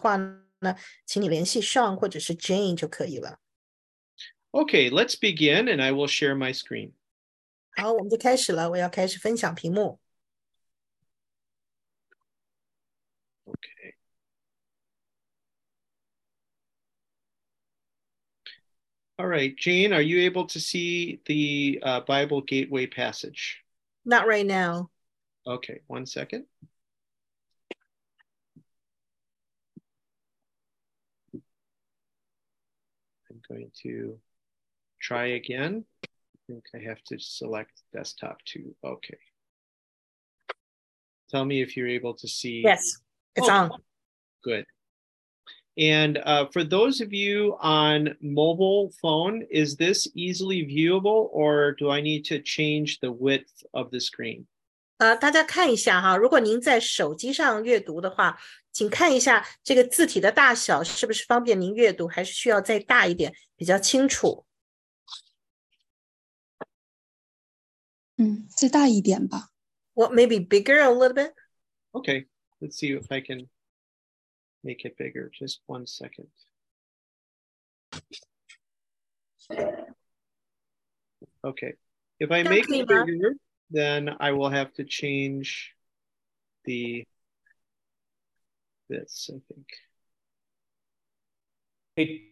话呢，请你联系 Sean 或者是 Jane 就可以了。 Okay, let's begin and I will share my screen. 好，我们就开始了，我要开始分享屏幕。 Okay. All right, Jane, are you able to see the uh, Bible Gateway passage? Not right now. Okay, one second. Going to try again. I think I have to select desktop too. Okay. Tell me if you're able to see. Yes, it's Oh, on. Good. And uh, for those of you on mobile phone, is this easily viewable or do I need to change the width of the screen? 呃，大家看一下哈，如果您在手机上阅读的话，请看一下这个字体的大小是不是方便您阅读，还是需要再大一点，比较清楚。嗯，再大一点吧。 What maybe bigger a little bit? Okay, let's see if I can make it bigger. Just one second. Okay, if I make it Okay, Mark. bigger, then I will have to change the this, I think. Hey,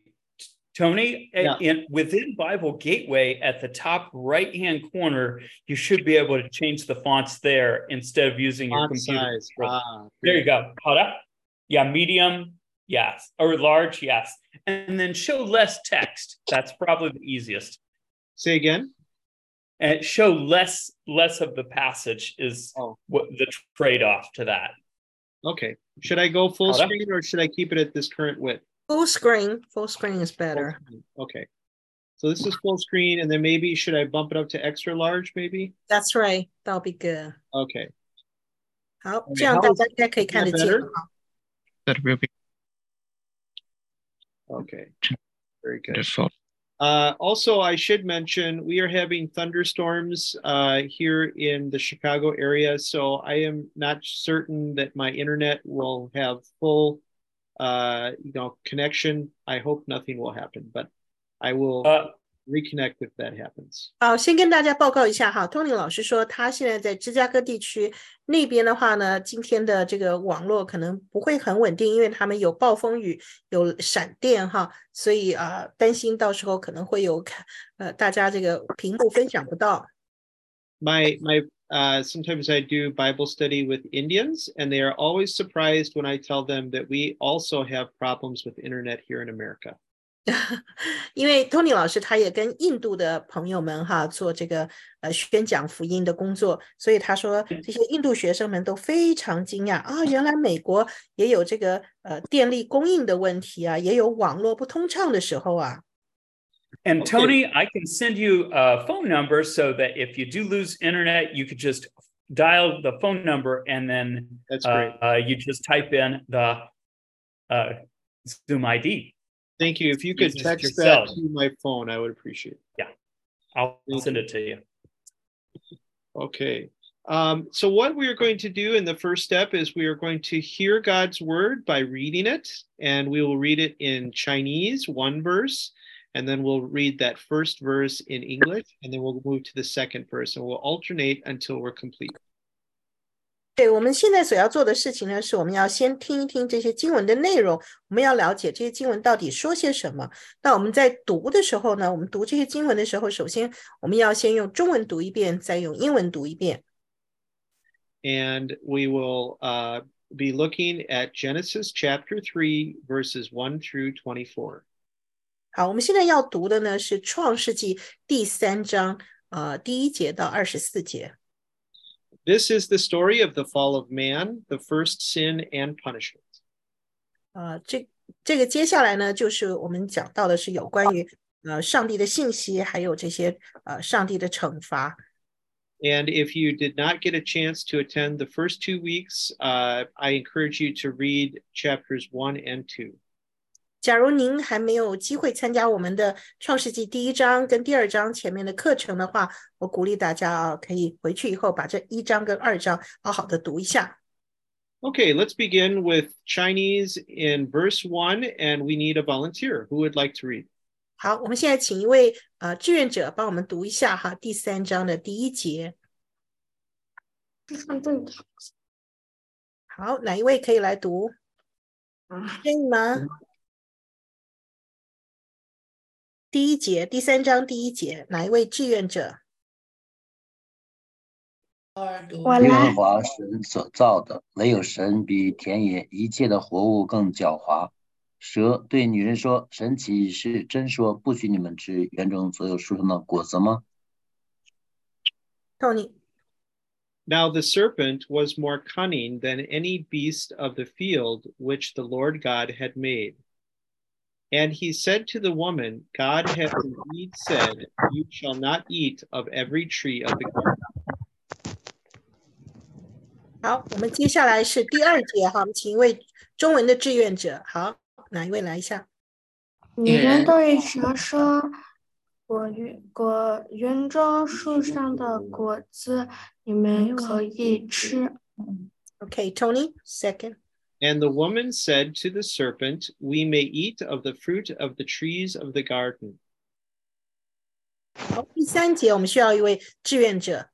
Tony, Yeah. in within Bible Gateway at the top right hand corner, you should be able to change the fonts there instead of using your computer. size. Ah, There you go. Hold up. Yeah, medium, yes, or large, yes. And then show less text. That's probably the easiest. Say again And show less less of the passage is Oh. what the trade-off to that. Okay. Should I go full Hold up. screen or should I keep it at this current width? Full screen, full screen is Full better. screen. Okay. So this is full screen, and then maybe should I bump it up to extra large? Maybe. That's right, that'll be good. Okay. 好， Okay, 这样 how 大 is- 家应该可以 is 看 that 得见 better? 了哈。 That will be Okay. Very good. wonderful. Uh, also, I should mention we are having thunderstorms uh, here in the Chicago area, so I am not certain that my internet will have full, uh, you know, connection. I hope nothing will happen, but I will Uh, reconnect if that happens. 好，先跟大家报告一下哈，Tony 老师说他现在在芝加哥地区那边的话呢，今天的这个网络可能不会很稳定，因为他们有暴风雨、有闪电哈，所以啊、呃担心到时候可能会有看呃大家这个屏幕分享不到。 my my uh sometimes I do Bible study with Indians and they are always surprised when I tell them that we also have problems with internet here in America. 因为 Tony 老师他也跟印度的朋友们哈做这个呃宣讲福音的工作，所以他说这些印度学生们都非常惊讶啊，原来美国也有这个呃电力供应的问题啊，也有网络不通畅的时候啊。 And Okay. Tony, I can send you a phone number so that if you do lose internet, you could just dial the phone number and then That's uh, great. uh, you just type in the uh, Zoom ID. Thank you. If you could text yourself. that to my phone, I would appreciate it. Yeah, I'll Thank send you. it to you. Okay. Um, so what we are going to do in the first step is we are going to hear God's word by reading it, and we will read it in Chinese, one verse, and then we'll read that first verse in English, and then we'll move to the second verse, and we'll alternate until we're complete. 对，我们现在所要做的事情呢，是我们要先听一听这些经文的内容，我们要了解这些经文到底说些什么。那我们在读的时候呢，我们读这些经文的时候，首先我们要先用中文读一遍，再用英文读一遍。 and we will uh, be looking at Genesis chapter 3, verses 1 through 24. 好，我们现在要读的呢是创世纪第三章，呃，第一节到二十四节。 This is the story of the fall of man, the first sin and punishment. 呃，这这个接下来呢，就是我们讲到的是有关于呃上帝的信息，还有这些呃上帝的惩罚。 And if you did not get a chance to attend the first two weeks, uh, I encourage you to read chapters 1 and 2. 假如您还没有机会参加我们的创世纪第一章跟第二章前面的课程的话，我鼓励大家啊，可以回去以后把这一章跟二章好好的读一下。 Okay, let's begin with Chinese in verse one, and we need a volunteer. Who would like to read? 好，我们现在请一位呃志愿者帮我们读一下哈第三章的第一节。好，哪一位可以来读？可以吗？ 第一节，第三章第一节，哪一位志愿者？我耶和，华神所造的，没有神比田野一切的活物更狡猾。蛇对女人说：“神岂是真说不许你们吃园中所有树上的果子吗 Tony，Now the serpent was more cunning than any beast of the field which the Lord God had made. And he said to the woman, God hath indeed said, You shall not eat of every tree of the garden. 好，我们接下来是第二节哈，我们请一位中文的志愿者。好，哪一位来一下？女人对蛇说：“果园果园中树上的果子，你们可以吃。 OK，Tony，second、 And the woman said to the serpent, We may eat of the fruit of the trees of the garden. 好，第三节我们需要一位志愿者。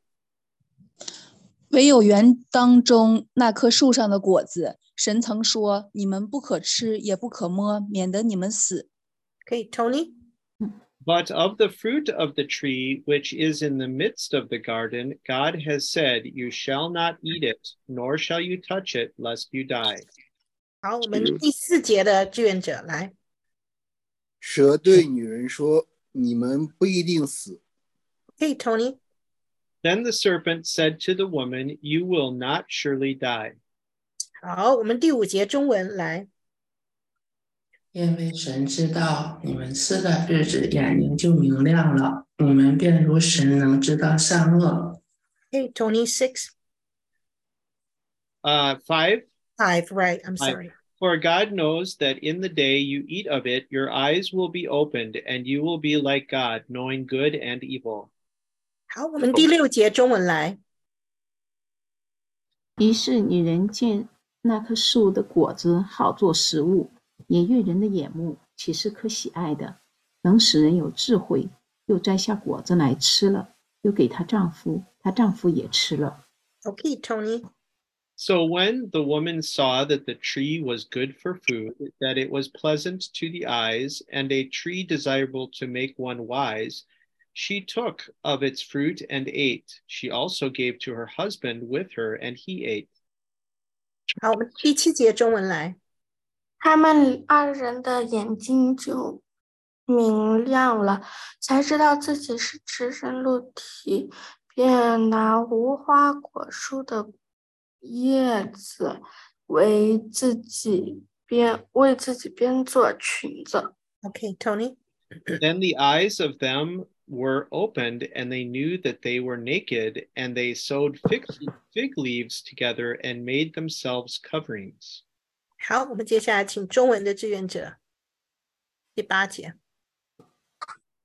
唯有园当中那棵树上的果子，神曾说：你们不可吃，也不可摸，免得你们死。可以，Tony。 But of the fruit of the tree which is in the midst of the garden, God has said, You shall not eat it, nor shall you touch it, lest you die. 好，我们第四节的志愿者来。蛇对女人说：“你们不一定死。可以，Tony。 Then the serpent said to the woman, You will not surely die. 好，我们第五节中文来。因为神知道你们吃的日子眼睛就明亮了，你们便如神能知道善恶。可以，Tony six Uh, five, five right. I'm Five. sorry. for God knows that in the day you eat of it, your eyes will be opened, and you will be like God, knowing good and evil. 好，我们第六节中文来。于是女人见那棵树的果子好做食物，也悦人的眼目，岂是可喜爱的，能使人有智慧。又摘下果子来吃了，又给她丈夫，她丈夫也吃了。 OK，Tony。 So when the woman saw that the tree was good for food, that it was pleasant to the eyes, and a tree desirable to make one wise, she took of its fruit and ate. She also gave to her husband with her, and he ate. 好，我们第七节中文来。他们二人的眼睛就明亮了，才知道自己是赤身露体，便拿无花果树的 叶子为自己编为自己编做裙子。 OK，Tony。 Then the eyes of them were opened, and they knew that they were naked, and they sewed fig, fig leaves together and made themselves coverings. 好，我们接下来请中文的志愿者。第八节。”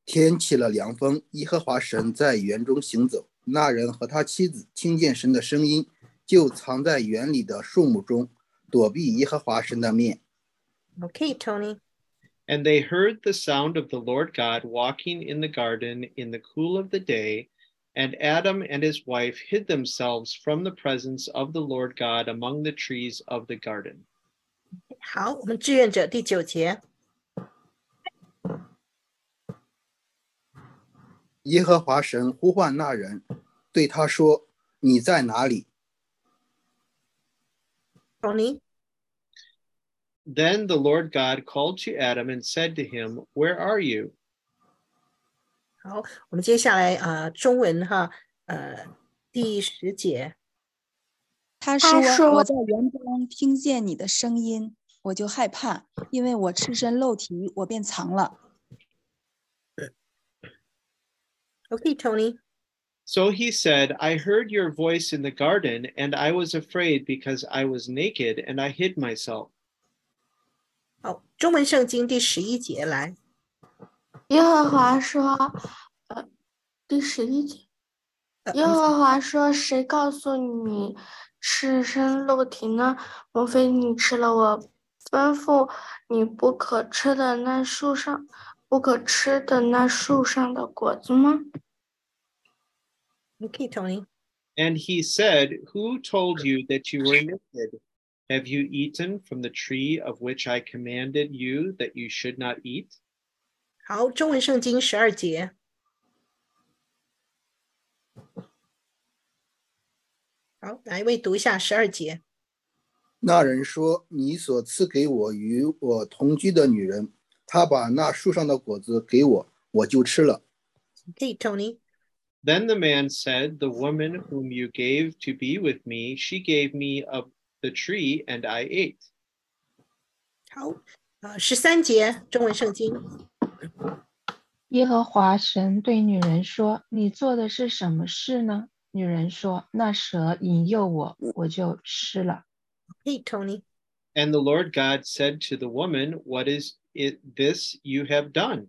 天起了凉风，耶和华神在园中行走。那人和他妻子听见神的声音， 就藏在园里的树木中，躲避耶和华神的面。 OK，Tony。 And they heard the sound of the Lord God walking in the garden in the cool of the day. And Adam and his wife hid themselves from the presence of the Lord God among the trees of the garden. 好，我们志愿者第九节。耶和华神呼唤那人，对他说：“你在哪里 ？” Tony。 Then the Lord God called to Adam and said to him, Where are you? 好，我们接下来呃中文哈呃第十节。他他说：“说我在园中听见你的声音，我就害怕，因为我赤身露体，我便藏了。 OK，Tony。 So he said, I heard your voice in the garden, and I was afraid because I was naked, and I hid myself. 好，中文圣经第十一节来。耶和华说：“呃，第十一节，呃 耶和华说：“谁告诉你吃生肉体呢？莫非你吃了我吩咐你不可吃的那树上不可吃的那树上的果子吗？” Okay, Tony. And he said, Who told you that you were naked? Have you eaten from the tree of which I commanded you that you should not eat? 好，中文圣经十二节。好，哪一位读一下十二节？那人说：“你所赐给我与我同居的女人，她把那树上的果子给我，我就吃了。 Okay, Tony. Then the man said, The woman whom you gave to be with me, she gave me of the tree, and I ate. 好，呃，十三节中文圣经。耶和华神对女人说：“你做的是什么事呢？”女人说：“那蛇引诱我，我就吃了。 Hey, Tony. And the Lord God said to the woman, What is it this you have done?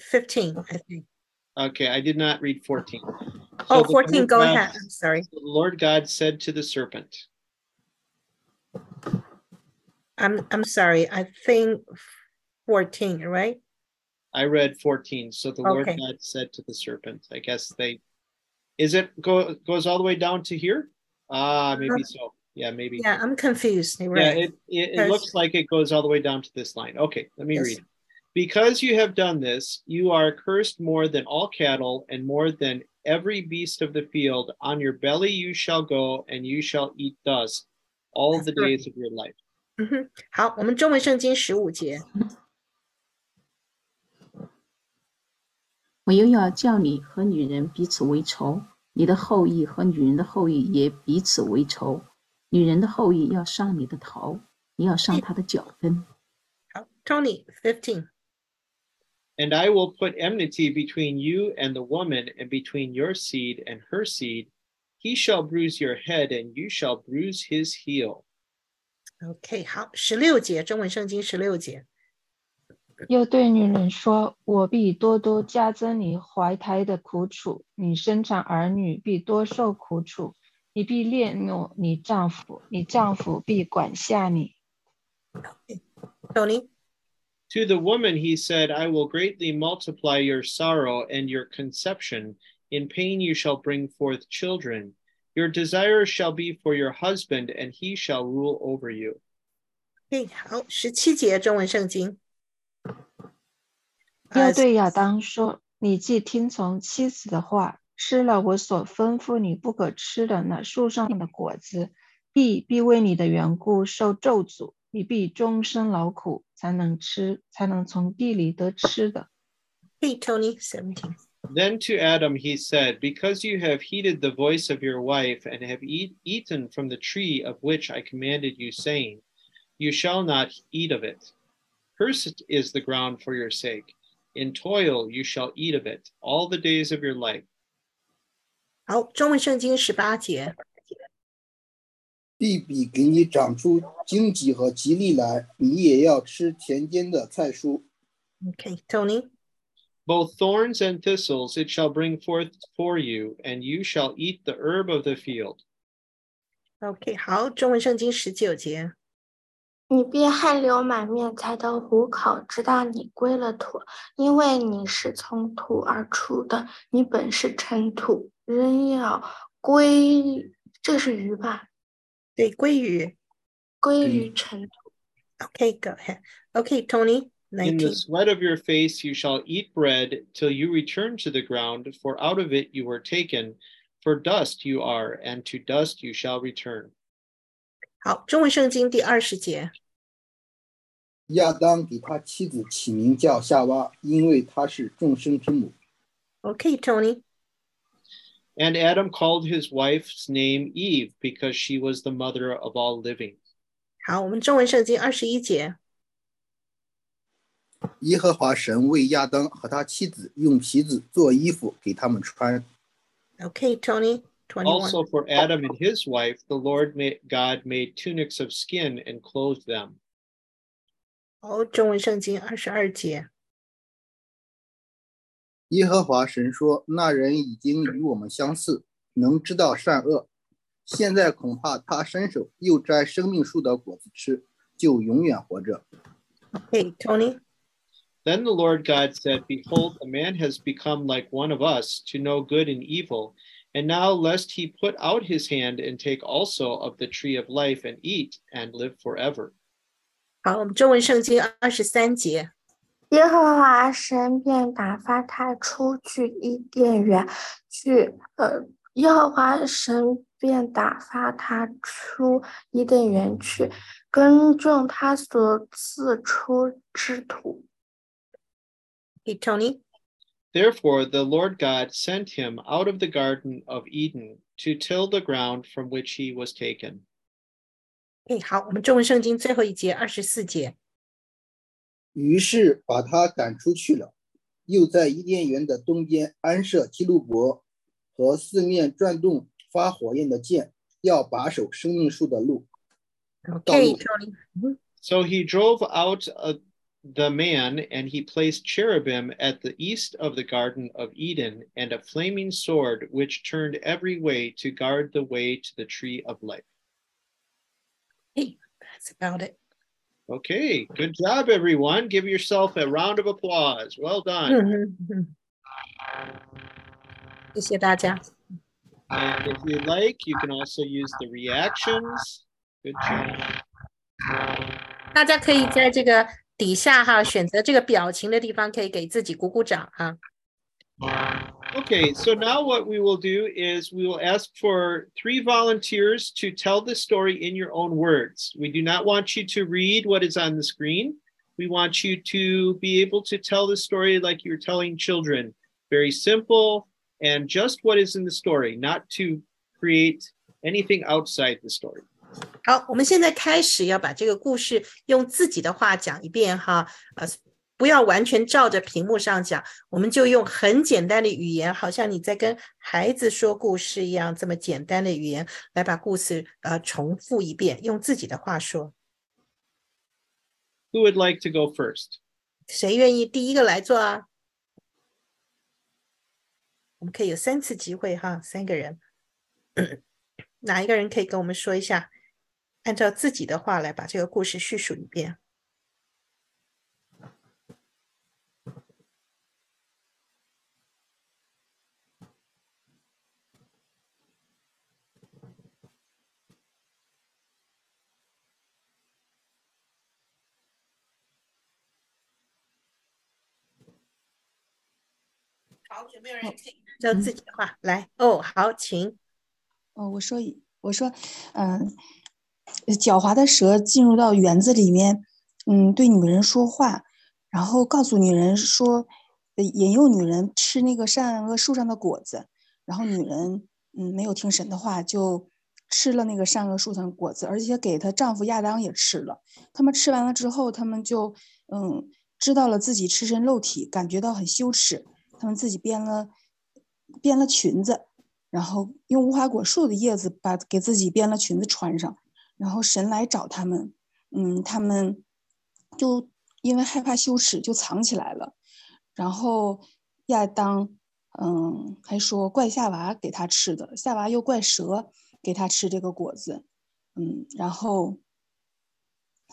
15? I think. Okay, I did not read 14. Oh, 14, go God- ahead. I'm sorry. The Lord God said to the serpent, I'm I'm sorry. I think fourteen, right? I read 14. So the Lord God said to the serpent, I guess they is it go goes all the way down to here? Ah, maybe so. Yeah, maybe. Yeah, I'm confused. You're Yeah, it, it, it looks like it goes all the way down to this line. Okay, let me Yes. read. Because you have done this, you are cursed more than all cattle and more than every beast of the field. On your belly you shall go, and you shall eat dust all That's the correct. days of your life. 嗯哼，好，我们中文圣经十五节。我又要叫你和女人彼此为仇，你的后裔和女人的后裔也彼此为仇。女人的后裔要伤你的头，你要伤她的脚跟。好，Tony fifteen。 And I will put enmity between you and the woman, and between your seed and her seed. He shall bruise your head, and you shall bruise his heel. OK，好，十六节中文圣经十六节。又对女人说：“我必多多加增你怀胎的苦楚，你生产儿女必多受苦楚，你必恋怒你丈夫，你丈夫必管辖你。 Tony。 To the woman he said, I will greatly multiply your sorrow and your conception. In pain you shall bring forth children. Your desire shall be for your husband, and he shall rule over you. OK，好，十七节中文圣经。又呃对亚当说：“你既听从妻子的话，吃了我所吩咐你不可吃的那树上的果子，地必为你的缘故受咒诅， 你必终身劳苦，才能吃，才能从地里得吃的。 Hey Tony seventeen。 Then to Adam he said, Because you have heeded the voice of your wife, and have eat, eaten from the tree of which I commanded you, saying, You shall not eat of it. Cursed is the ground for your sake. In toil you shall eat of it all the days of your life. 好，中文圣经十八节。 地比给你长出荆棘和蒺藜来，你也要吃田间的菜蔬。Okay, Tony. Both thorns and thistles it shall bring forth for you, and you shall eat the herb of the field. OK，好，中文圣经十九节。你必汗流满面才得糊口，直到你归了土，因为你是从土而出的，你本是尘土，仍要归。这是鱼吧？对，鲑鱼。归于尘土。 OK，go ahead。OK，Tony。 In the Nineteen。 sweat of your face you shall eat bread till you return to the ground, for out of it you were taken. For dust you are, and to dust you shall return. 好，中文圣经第二十节。亚当给他妻子起名叫夏娃，因为她是众生之母。 OK，Tony。 And Adam called his wife's name Eve because she was the mother of all living. 好，我们中文圣经二十一节。耶和华神为亚当和他妻子用皮子做衣服给他们穿。 Okay, Tony, twenty-one. Also for Adam and his wife, the Lord made, God made tunics of skin and clothed them. 哦，中文圣经二十二节。 耶和华神说：“那人已经与我们相似，能知道善恶。现在恐怕他伸手又摘生命树的果子吃，就永远活着。 Okay, Tony. Then the Lord God said, Behold, the man has become like one of us to know good and evil. And now, lest he put out his hand and take also of the tree of life and eat and live forever. 好，我们中文圣经二十三节。 耶和华神便打发他出去伊甸园去，呃，耶和华神便打发他出伊甸园去，耕种他所赐出之土。 Hey, Tony. Therefore, the Lord God sent him out of the Garden of Eden to till the ground from which he was taken. 哎，好，我们中文圣经最后一节二十四节。 于是把他赶出去了，又在伊甸园的东边安设基路伯和四面转动发火焰的箭，要把守生命树的路。 Okay, Tony. Tony. 嗯 So he drove out uh, the man, and he placed cherubim at the east of the Garden of Eden, and a flaming sword which turned every way to guard the way to the tree of life. Hey, that's about it. Okay, good job, everyone. Give yourself a round of applause. Well done. 嗯哼嗯，谢谢大家。 And if you like, you can also use the reactions. Good job. 大家可以在这个底下哈，选择这个表情的地方，可以给自己鼓鼓掌哈。 Okay, so now what we will do is we will ask for three volunteers to tell the story in your own words. We do not want you to read what is on the screen. We want you to be able to tell the story like you're telling children. Very simple and just what is in the story, not to create anything outside the story. 好，我们现在开始要把这个故事用自己的话讲一遍哈，呃， 不要完全照着屏幕上讲，我们就用很简单的语言，好像你在跟孩子说故事一样，这么简单的语言来把故事呃重复一遍，用自己的话说。Who would like to go first? 谁愿意第一个来做啊？我们可以有三次机会哈，三个人，哪一个人可以跟我们说一下？按照自己的话来把这个故事叙述一遍。好，有没有人可以按照自己的话来？哦，好，请。哦，我说一，我说，嗯、狡猾的蛇进入到园子里面，嗯，对女人说话，然后告诉女人说，呃引诱女人吃那个善恶树上的果子，然后女人，嗯，没有听神的话，就吃了那个善恶树上的果子，而且给她丈夫亚当也吃了。他们吃完了之后，他们就，嗯，知道了自己赤身露体，感觉到很羞耻，他们自己编了，编了裙子。然后用无花果树的叶子把给自己编了裙子穿上，然后神来找他们，嗯，他们就因为害怕羞耻就藏起来了。然后亚当，嗯，还说怪夏娃给他吃的，夏娃又怪蛇给他吃这个果子，嗯，然后，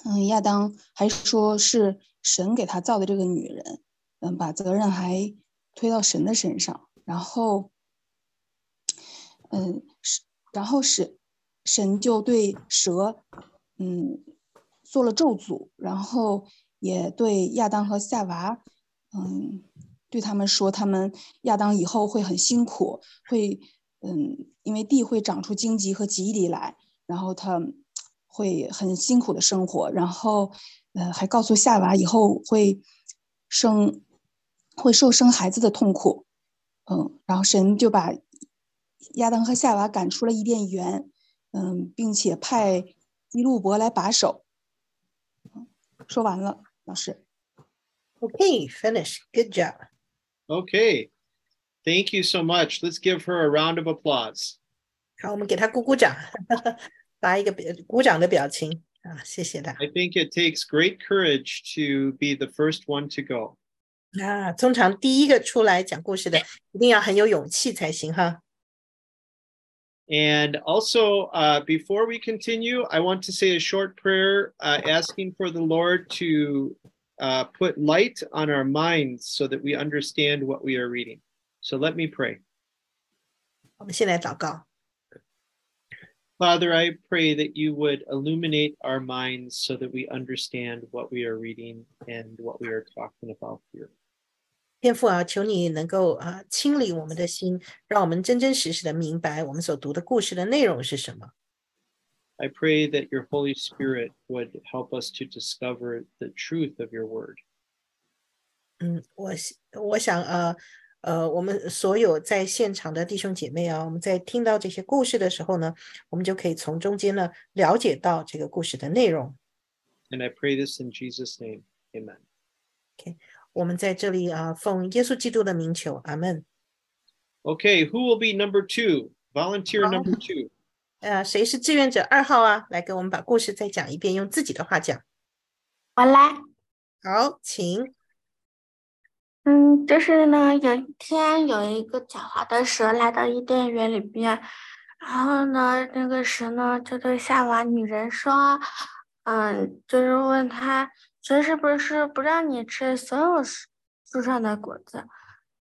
嗯，亚当还说是神给他造的这个女人，嗯，把责任还推到神的身上，然后。嗯，是，然后是神就对蛇，嗯，做了咒诅，然后也对亚当和夏娃，嗯，对他们说，他们亚当以后会很辛苦，会，嗯，因为地会长出荆棘和棘藜来，然后他会很辛苦的生活，然后，呃，还告诉夏娃以后会生，会受生孩子的痛苦，嗯，然后神就把。亚当和夏娃赶出了伊甸园，嗯，并且派基路伯来把守。说完了，老师。Okay, finish. Good job. Okay. Thank you so much. Let's give her a round of applause. 好，我们给她鼓鼓掌，发一个表鼓掌的表情啊，谢谢他。I think it takes great courage to be the first one to go. 啊，通常第一个出来讲故事的，一定要很有勇气才行哈。 And also, uh, before we continue, I want to say a short prayer uh, asking for the Lord to uh, put light on our minds so that we understand what we are reading. So let me pray. 我们先来祷告。 Father, I pray that you would illuminate our minds so that we understand what we are reading and what we are talking about here. 天父啊，求你能够啊清理我们的心，让我们真真实实的明白我们所读的故事的内容是什么。 I pray that your Holy Spirit would help us to discover the truth of your word. 嗯，我希我想呃呃，我们所有在现场的弟兄姐妹啊，我们在听到这些故事的时候呢，我们就可以从中间呢了解到这个故事的内容。 And I pray this in Jesus' name. Amen. 我们在这里啊，奉耶稣基督的名求，阿门。Okay, who will be number two? Volunteer Oh. number two. 呃，谁是志愿者二号啊？来给我们把故事再讲一遍，用自己的话讲。我来。好，请。嗯，就是呢，有一天有一个狡猾的蛇来到伊甸园里边，然后呢，那个蛇呢就对夏娃女人说，嗯，就是问她，神是不是不让你吃所有树上的果子？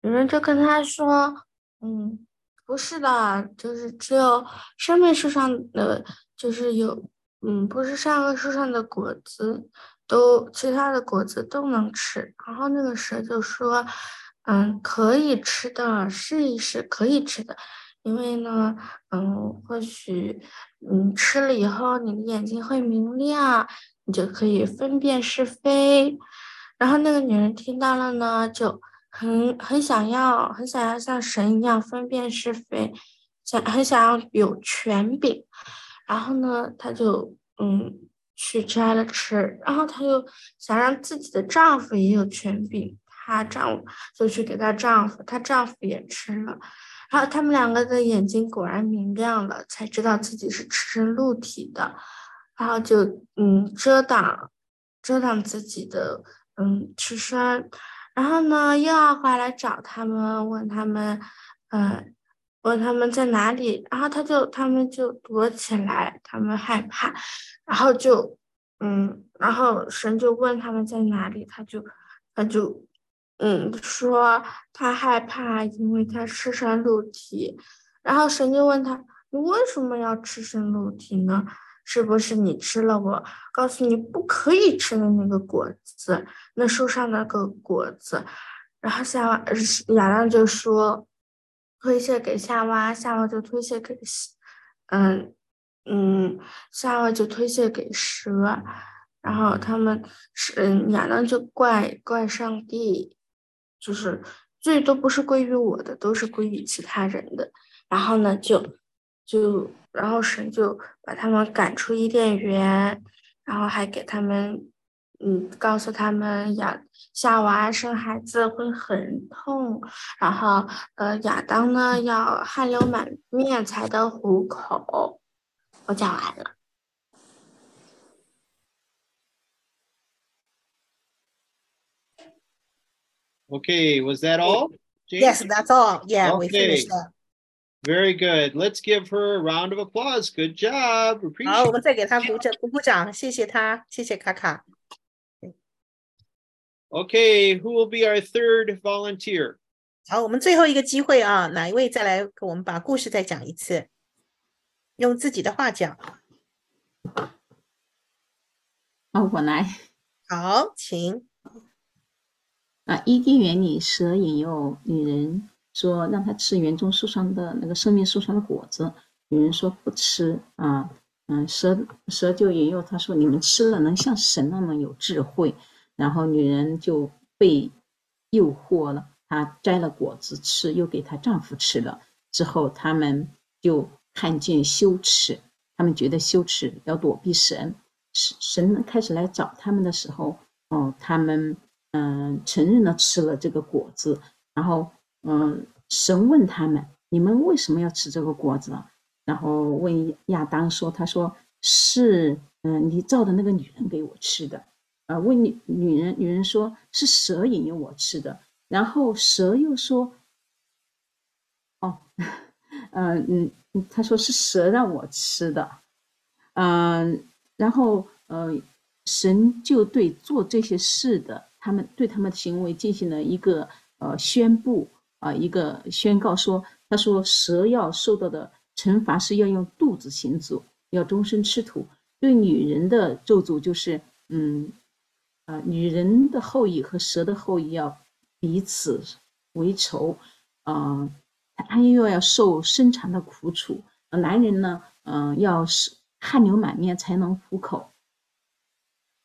有人就跟他说，嗯，不是的，就是只有生命树上的，就是有，嗯，不是上个树上的果子。都其他的果子都能吃，然后那个蛇就说：“嗯，可以吃的，试一试，可以吃的，因为呢，嗯，或许嗯吃了以后你的眼睛会明亮，你就可以分辨是非。”然后那个女人听到了呢，就很很想要，很想要像神一样分辨是非，想很想要有权柄，然后呢，她就嗯。去摘了吃，然后她又想让自己的丈夫也有权柄，她丈夫就去给她丈夫，她丈夫也吃了，然后他们两个的眼睛果然明亮了，才知道自己是赤身露体的，然后就嗯遮挡遮挡自己的嗯吃穿，然后呢又要回来找他们，问他们，嗯。问他们在哪里，然后他就他们就躲起来，他们害怕，然后就嗯，然后神就问他们在哪里，他就他就嗯说他害怕，因为他赤身露体，然后神就问他，你为什么要赤身露体呢？是不是你吃了我告诉你不可以吃的那个果子，那树上那个果子？然后夏娃亚当就说。推卸给夏娃，夏娃就推卸给，嗯嗯，夏娃就推卸给蛇，然后他们是嗯亚当就怪怪上帝，就是罪都不是归于我的，都是归于其他人的。然后呢，就就然后神就把他们赶出伊甸园，然后还给他们。嗯，告诉他们亚夏娃生孩子会很痛，然后呃亚当呢要汗流满面才得糊口。我讲完了。Okay, was that all? James? Yes, that's all. Yeah, we finished that. Very good. Let's give her a round of applause. Good job. 好，我 Appreciate 们再给他鼓掌，鼓鼓掌，谢谢他，谢谢卡卡。 Okay, who will be our third volunteer? 好，我们最后一个机会啊，哪一位再来给我们把故事再讲一次，用自己的话讲。好，我来。好，请。啊，伊甸园里，蛇引诱女人 说，让他吃园中树上的那个生命树上的果子。女人说不吃啊，嗯，蛇蛇就引诱他说，你们吃了能像神那么有智慧。然后女人就被诱惑了，她摘了果子吃，又给她丈夫吃了。之后，他们就看见羞耻，他们觉得羞耻，要躲避神。神神开始来找他们的时候，哦，他们嗯承认了吃了这个果子，然后嗯，神问他们：你们为什么要吃这个果子？然后问亚当说：他说是嗯你造的那个女人给我吃的。啊，问女女人，女人说是蛇引诱我吃的。然后蛇又说：哦，嗯嗯，他说是蛇让我吃的。嗯。然后，呃，神就对做这些事的他们对他们的行为进行了一个呃宣布啊，一个宣告说，他说蛇要受到的惩罚是要用肚子行走，要终身吃土。对女人的咒诅就是，嗯，啊，女人的后裔和蛇的后裔要彼此为仇，啊，他又要受生产的苦楚。男人呢，嗯，要是。汗流满面才能糊口。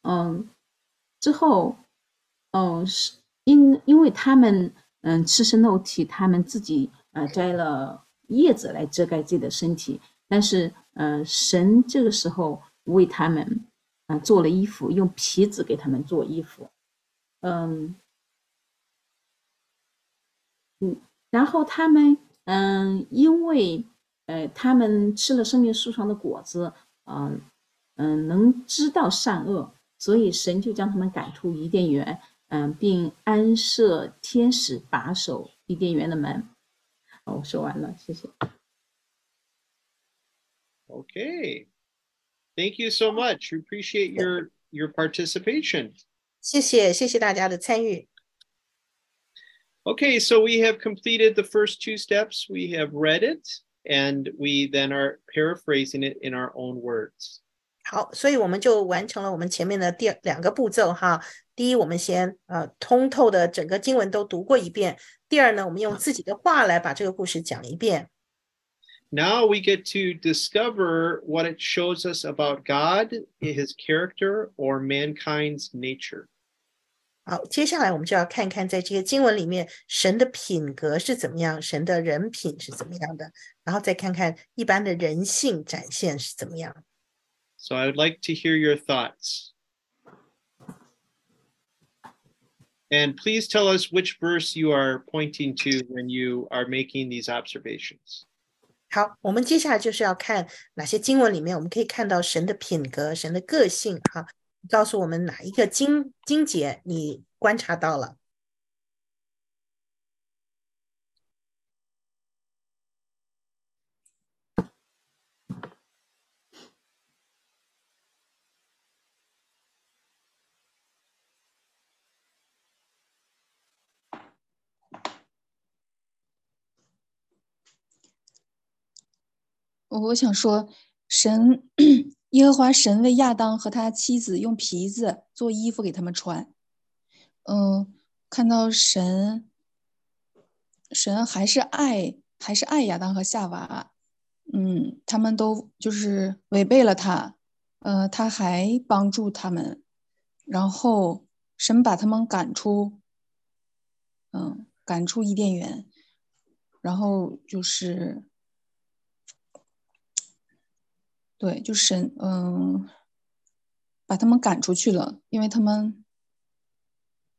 嗯，之后，嗯，是因因为他们嗯赤身露体，他们自己呃摘了叶子来遮盖自己的身体，但是呃神这个时候为他们啊做了衣服，用皮子给他们做衣服。嗯嗯，然后他们嗯因为呃他们吃了生命树上的果子。嗯嗯，能知道善恶，所以神就将他们赶出伊甸园，嗯，并安设天使把守伊甸园的门。哦，我说完了，谢谢。Okay, thank you so much. We appreciate your your participation. 谢谢，谢谢大家的参与。Okay, so we have completed the first two steps. We have read it and we then are paraphrasing it in our own words. 好，所以我们就完成了我们前面的第两个步骤哈。第一，我们先呃通透的整个经文都读过一遍；第二呢，我们用自己的话来把这个故事讲一遍。Now we get to discover what it shows us about God, His character, or mankind's nature. 好，接下来我们就要看看在这些经文里面，神的品格是怎么样，神的人品是怎么样的，然后再看看一般的人性展现是怎么样。So I would like to hear your thoughts. And please tell us which verse you are pointing to when you are making these observations. 好，我们接下来就是要看哪些经文里面我们可以看到神的品格、神的个性。哈，告诉我们哪一个经经节你观察到了？ 我想说，神。耶和华神为亚当和他妻子用皮子做衣服给他们穿。嗯，看到神，神还是爱，还是爱亚当和夏娃。嗯，他们都就是违背了他，呃，他还帮助他们，然后神把他们赶出，嗯，赶出伊甸园，然后就是。对，就神，嗯，把他们赶出去了，因为他们，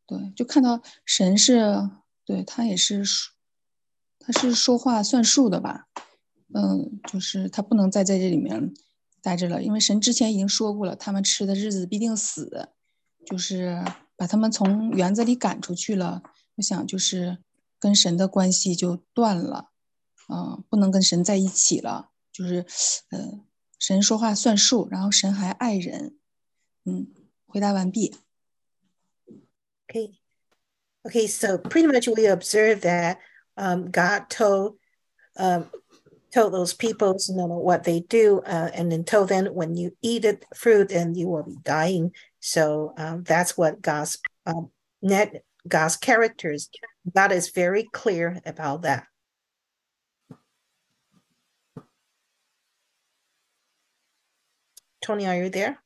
对，就看到神是，对他也是，他是说话算数的吧，嗯，就是他不能再在这里面待着了，因为神之前已经说过了，他们吃的日子必定死，就是把他们从园子里赶出去了。我想就是跟神的关系就断了，嗯，不能跟神在一起了，就是，呃。神说话算数，然后神还爱人。嗯，回答完毕。Okay, okay. So pretty much we observe that um, God told um, told those people you know what they do, uh, and then told them when you eat it fruit, and you will be dying. So um, that's what God's um, net God's characters. God is very clear about that. Tony, are you there?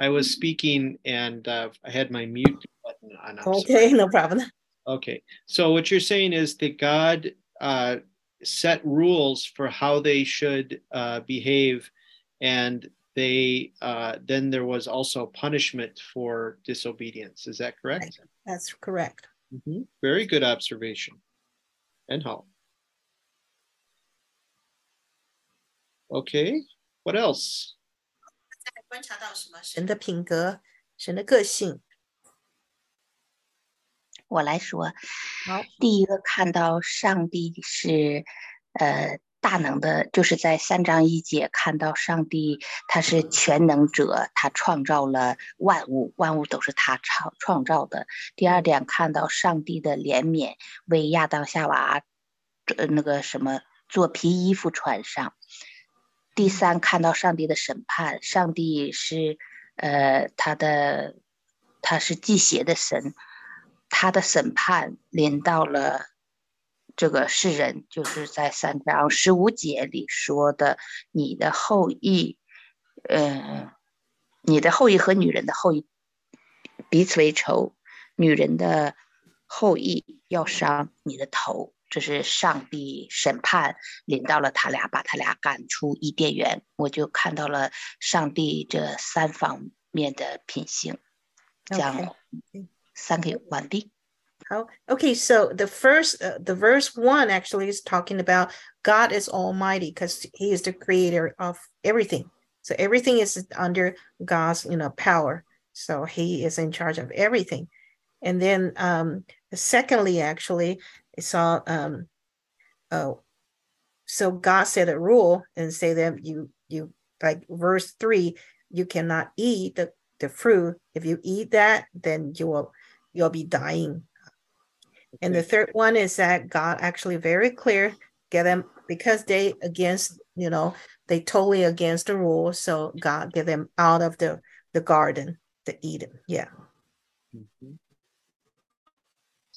I was speaking and uh, I had my mute button on. Okay, no problem. Okay. So what you're saying is that God uh, set rules for how they should uh, behave, and they uh, then there was also punishment for disobedience. Is that correct? Right. That's correct. Mhm. Very good observation. And how? Okay. What else? 观察到什么？神的品格，神的个性。我来说，好，第一个看到上帝是，呃，大能的，就是在三章一节看到上帝他是全能者，他创造了万物，万物都是他创创造的。第二点看到上帝的怜悯，为亚当夏娃，呃，那个什么做皮衣服穿上。第三看到上帝的审判，上帝是，呃，他的他是祭邪的神。他的审判临到了这个世人，就是在三章十五节里说的：“你的后裔，呃，你的后裔和女人的后裔彼此为仇，女人的后裔要伤你的头。”这是上帝审判临到了他俩，把他俩赶出伊甸园。我就看到了上帝这三方面的品性，讲。Okay. 三个完毕。 How? Okay, so the first, uh, the verse one actually is talking about God is Almighty because He is the creator of everything. So everything is under God's, you know, power. So He is in charge of everything. And then, um, secondly, actually, I saw, um, oh, so God set a rule and say that you, you like verse three, you cannot eat the the fruit. If you eat that, then you will you'll be dying. And the third one is that God actually very clear, get them because they against, you know, they totally against the rule. So God get them out of the, the garden, the Eden. Yeah. Mhm.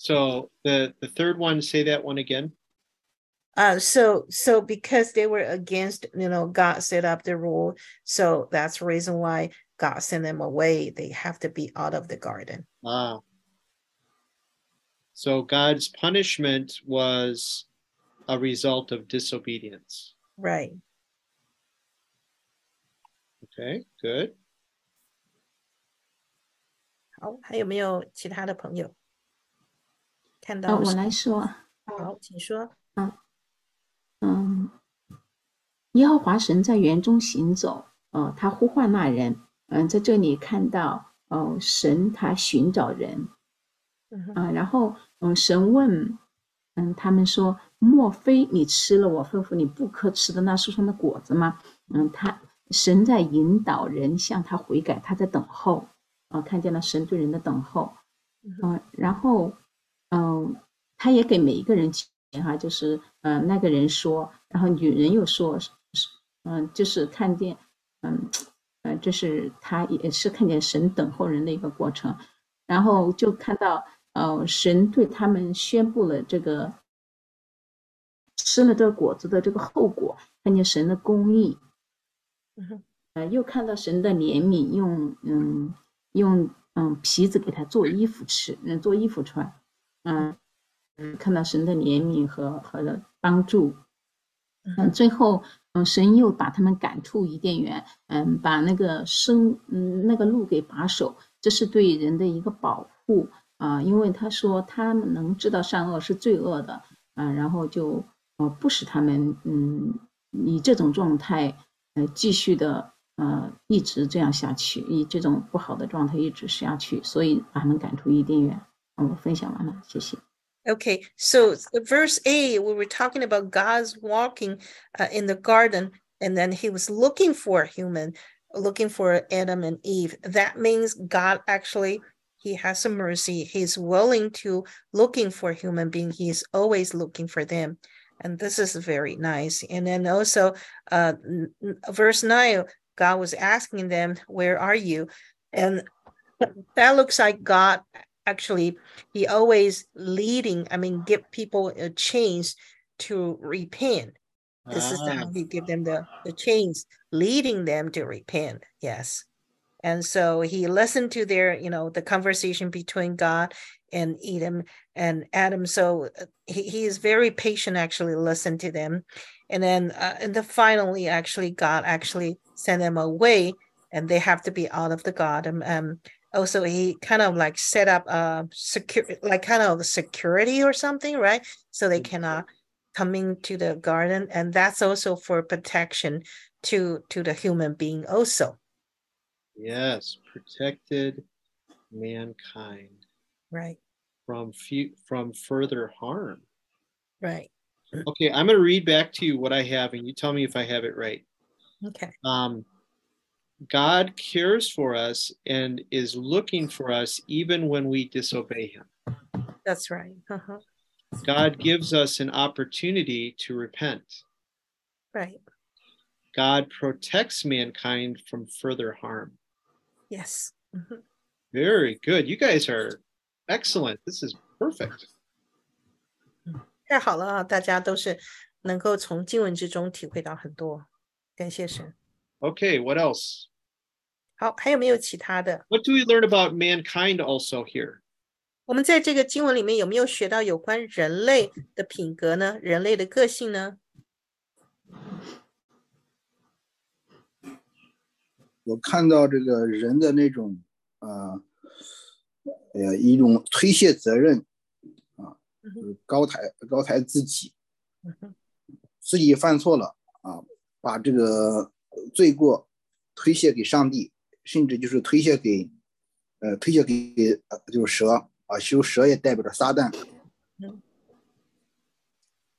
So the the third one, say that one again. Uh, so so because they were against, you know, God set up the rule. So that's the reason why God sent them away. They have to be out of the garden. Ah. So God's punishment was a result of disobedience. Right. Okay, good. 好，还有没有其他的朋友 看呃，到？我来说，好，请说。嗯，耶和华神在园中行走，呃，他呼唤那人，嗯、在这里看到，哦、神他寻找人，嗯然后，嗯、神问，嗯，他们说，莫非你吃了我吩咐你不可吃的那树上的果子吗？嗯，他神在引导人向他悔改，他在等候，啊、看见了神对人的等候，嗯、然后，嗯、他也给每一个人钱哈，就是嗯、呃那个人说，然后女人又说，是嗯、就是看见，嗯，呃，这是他也是看见神等候人的一个过程，然后就看到，呃，神对他们宣布了这个吃了这个果子的这个后果，看见神的公义，呃，又看到神的怜悯，用嗯用嗯皮子给他做衣服吃，嗯做衣服穿，嗯嗯，看到神的怜悯和和的帮助，嗯，最后嗯神又把他们赶出伊甸园，嗯，把那个生嗯那个路给把守，这是对人的一个保护啊、因为他说他们能知道善恶是罪恶的啊、然后就呃不使他们嗯以这种状态呃继续的呃一直这样下去，以这种不好的状态一直下去，所以把他们赶出伊甸园。嗯我分享完了，谢谢。 Okay, so the verse A, we were talking about God's walking uh, in the garden, and then he was looking for a human, looking for Adam and Eve. That means God actually he has some mercy. He's willing to looking for a human being. He's always looking for them. And this is very nice. And then also uh n- n- verse 9, God was asking them, Where are you? And that looks like God actually he always leading i mean give people a chance to repent this is Ah. how he give them the, the chance leading them to repent yes And so he listened to their, you know, the conversation between God and Adam and Adam. So uh, he, he is very patient, actually listen to them. And then, uh, and then finally, actually, God actually sent them away and they have to be out of the garden. Um, also, he kind of like set up a secure, like kind of security or something, right? So they cannot come into the garden. And that's also for protection to to the human being also. Yes, protected mankind Right, from fu- from further harm. right. Okay, I'm going to read back to you what I have, and you tell me if I have it right. Okay. Um, God cares for us and is looking for us even when we disobey Him. That's right. Uh-huh. God gives us an opportunity to repent. Right. God protects mankind from further harm. Yes. Mhm. Very good. You guys are excellent. This is perfect. 太好了啊！大家都是能够从经文之中体会到很多，感谢神。 Okay, what else? 好，还有没有其他的？ What do we learn about mankind also here? 我们在这个经文里面有没有学到有关人类的品格呢？人类的个性呢？我看到这个人的那种呃，呃一种推卸责任啊，就是高抬高抬自己，自己犯错了啊，把这个 罪过推卸给上帝，甚至就是推卸给呃推卸给呃就是蛇啊，其实蛇也代表着撒旦。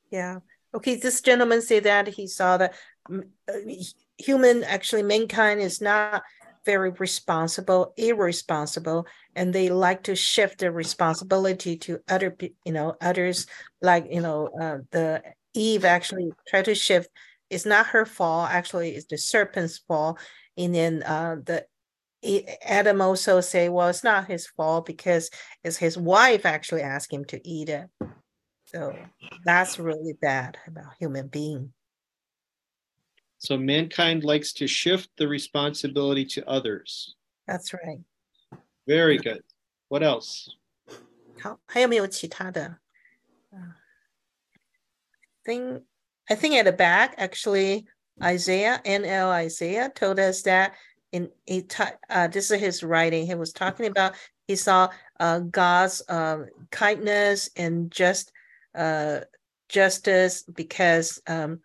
Yeah. Okay. This gentleman said that he saw that mm, uh, h- human, actually, mankind is not very responsible, irresponsible, and they like to shift the responsibility to other, pe- you know, others. Like you know, uh, the Eve actually tried to shift. It's not her fault. Actually, it's the serpent's fault. And then uh, the E- Adam also say, well, it's not his fault because it's his wife actually asked him to eat it. So that's really bad about human being. So mankind likes to shift the responsibility to others. That's right. Very good. What else? 好，还有没有其他的？Uh, think I think at the back actually Isaiah NL Isaiah told us that in he ta- uh, this is his writing. He was talking about he saw uh, God's um, kindness and just uh, justice because um,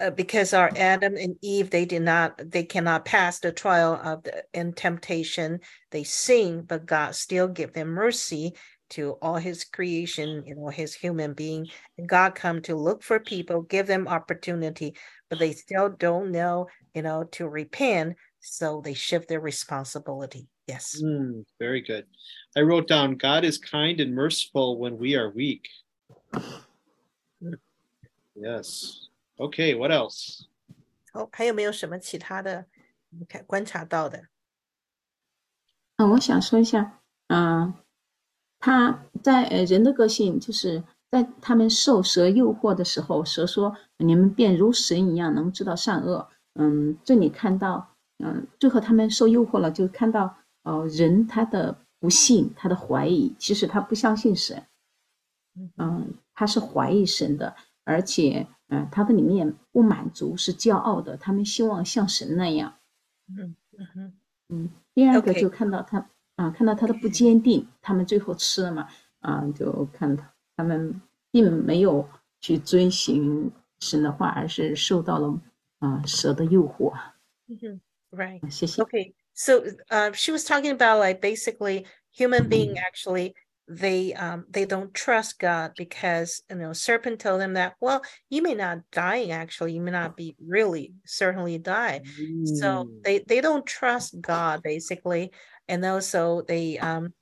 uh, because our Adam and Eve they did not they cannot pass the trial of the and temptation they sin but God still give them mercy to all his creation you know his human being and God come to look for people give them opportunity but they still don't know you know to repent so they shift their responsibility yes Hmm, very good. I wrote down God is kind and merciful when we are weak. Yes. Okay, what else? 好，还有没有什么其他的你看观察到的？嗯，我想说一下，嗯、 他在呃人的个性，就是在他们受蛇诱惑的时候，蛇说你们便如神一样，能知道善恶。嗯，这里看到，嗯，最后他们受诱惑了，就看到呃人他的不信，他的怀疑，其实他不相信神，嗯，他是怀疑神的，而且嗯、呃他的里面不满足，是骄傲的，他们希望像神那样。嗯嗯嗯，第二个就看到他啊，看到他的不坚定，他们最后吃了嘛，啊，就看到他们并没有去遵循神的话，而是受到了啊蛇的诱惑。 Mhm. Right. 谢谢。 Okay. So uh, she was talking about like basically human being actually they um they don't trust God because you know serpent told them that well you may not die actually you may not be really certainly die so Hmm. they they don't trust God basically and also they um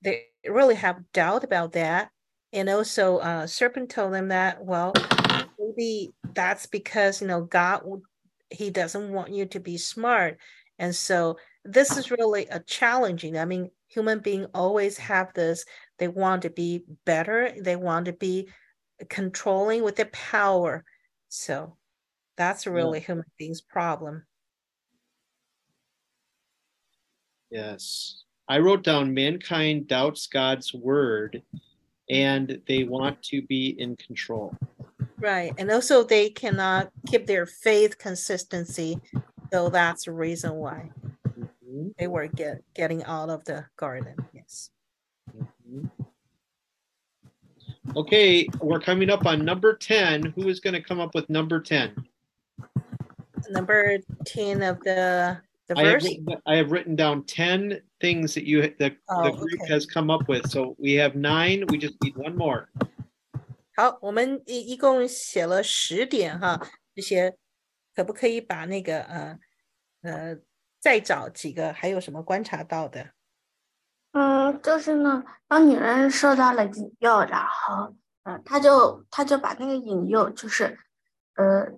they really have doubt about that. And also uh serpent told them that well maybe that's because you know God he doesn't want you to be smart. And so this is really a challenging. I mean human being always have this they want to be better they want to be controlling with their power. So that's really human beings problem Yes. I wrote down mankind doubts God's word and they want to be in control. Right. And also they cannot keep their faith consistency. So that's the reason why Mhm, they were get, getting out of the garden. Yes. mhm. Okay, we're coming up on number 10. Who is going to come up with number 10? Number 10 of the, the I have, verse. written, I have written down 10 things that you the, the Oh, group okay. has come up with. So we have nine. We just need one more. 好，我们一一共写了十点哈，这些可不可以把那个呃呃再找几个？还有什么观察到的？嗯，就是呢，当女人受到了引诱，然后，呃，他就他就把那个引诱，就是，呃，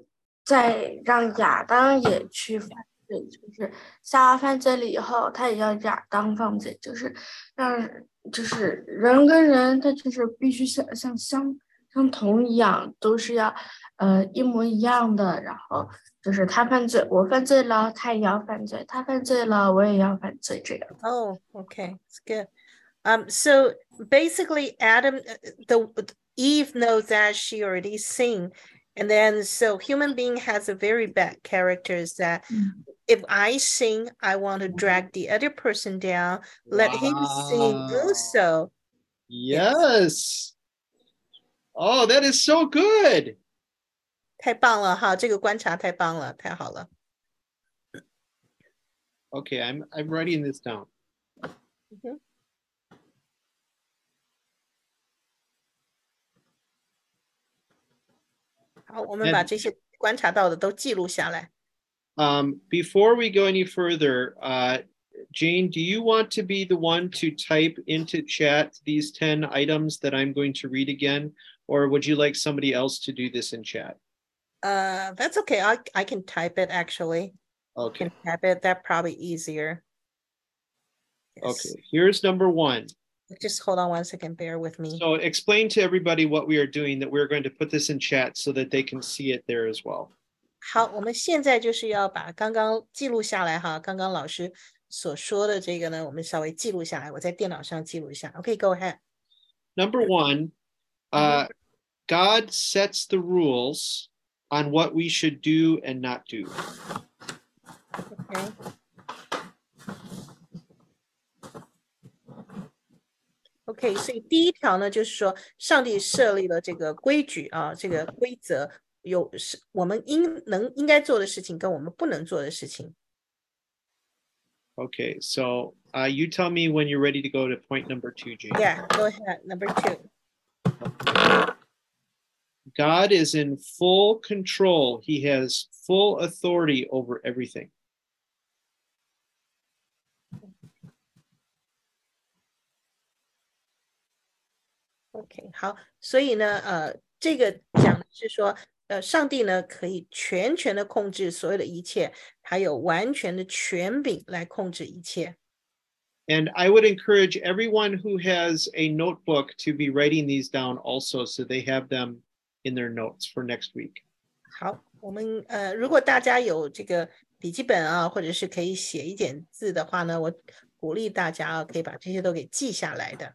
再让亚当也去犯 对，就是夏娃犯罪了以后，他也要亚当犯罪，就是让，就是人跟人，他就是必须像像相相同一样，都是要，呃，一模一样的，然后就是他犯罪，我犯罪了，他也要犯罪，他犯罪了，我也要犯罪，这样。Oh, okay, it's good. Um, so basically, Adam, the Eve knows that she already sin. and then so human being has a very bad characters that if I sin, I want to drag the other person down, let him sin Wow. also. Yes. Oh, that is so good. 太棒了哈，这个观察太棒了，太好了。 Okay, I'm I'm writing this down. 嗯哼 好，我们把 And- 这些观察到的都记录下来。 Um, before we go any further, uh, Jane, do you want to be the one to type into chat these 10 items that I'm going to read again? Or would you like somebody else to do this in chat? Uh, that's okay. I I can type it actually. Okay, Can type it. That probably easier. Yes. okay. Here's number one. Just hold on one second. Bear with me. So explain to everybody what we are doing, that we're going to put this in chat so that they can see it there as well. 好，我们现在就是要把刚刚记录下来哈，刚刚老师所说的这个呢，我们稍微记录下来。我在电脑上记录一下。OK，go、ahead。 Number one, uh, God sets the rules on what we should do and not do. OK。 OK，所以第一条呢，就是说上帝设立了这个规矩啊，这个规则有是我们应能应该做的事情跟我们不能做的事情。 Okay, so uh, you tell me when you're ready to go to point number two, Jane. Yeah, go ahead. Number two. God is in full control. He has full authority over everything. OK，好，所以呢，呃，这个讲的是说，呃，上帝呢可以全权的控制所有的一切，还有完全的权柄来控制一切。And I would encourage everyone who has a notebook to be writing these down also so they have them in their notes for next week. 好，我们呃，如果大家有这个笔记本啊，或者是可以写一点字的话呢，我鼓励大家啊，可以把这些都给记下来的。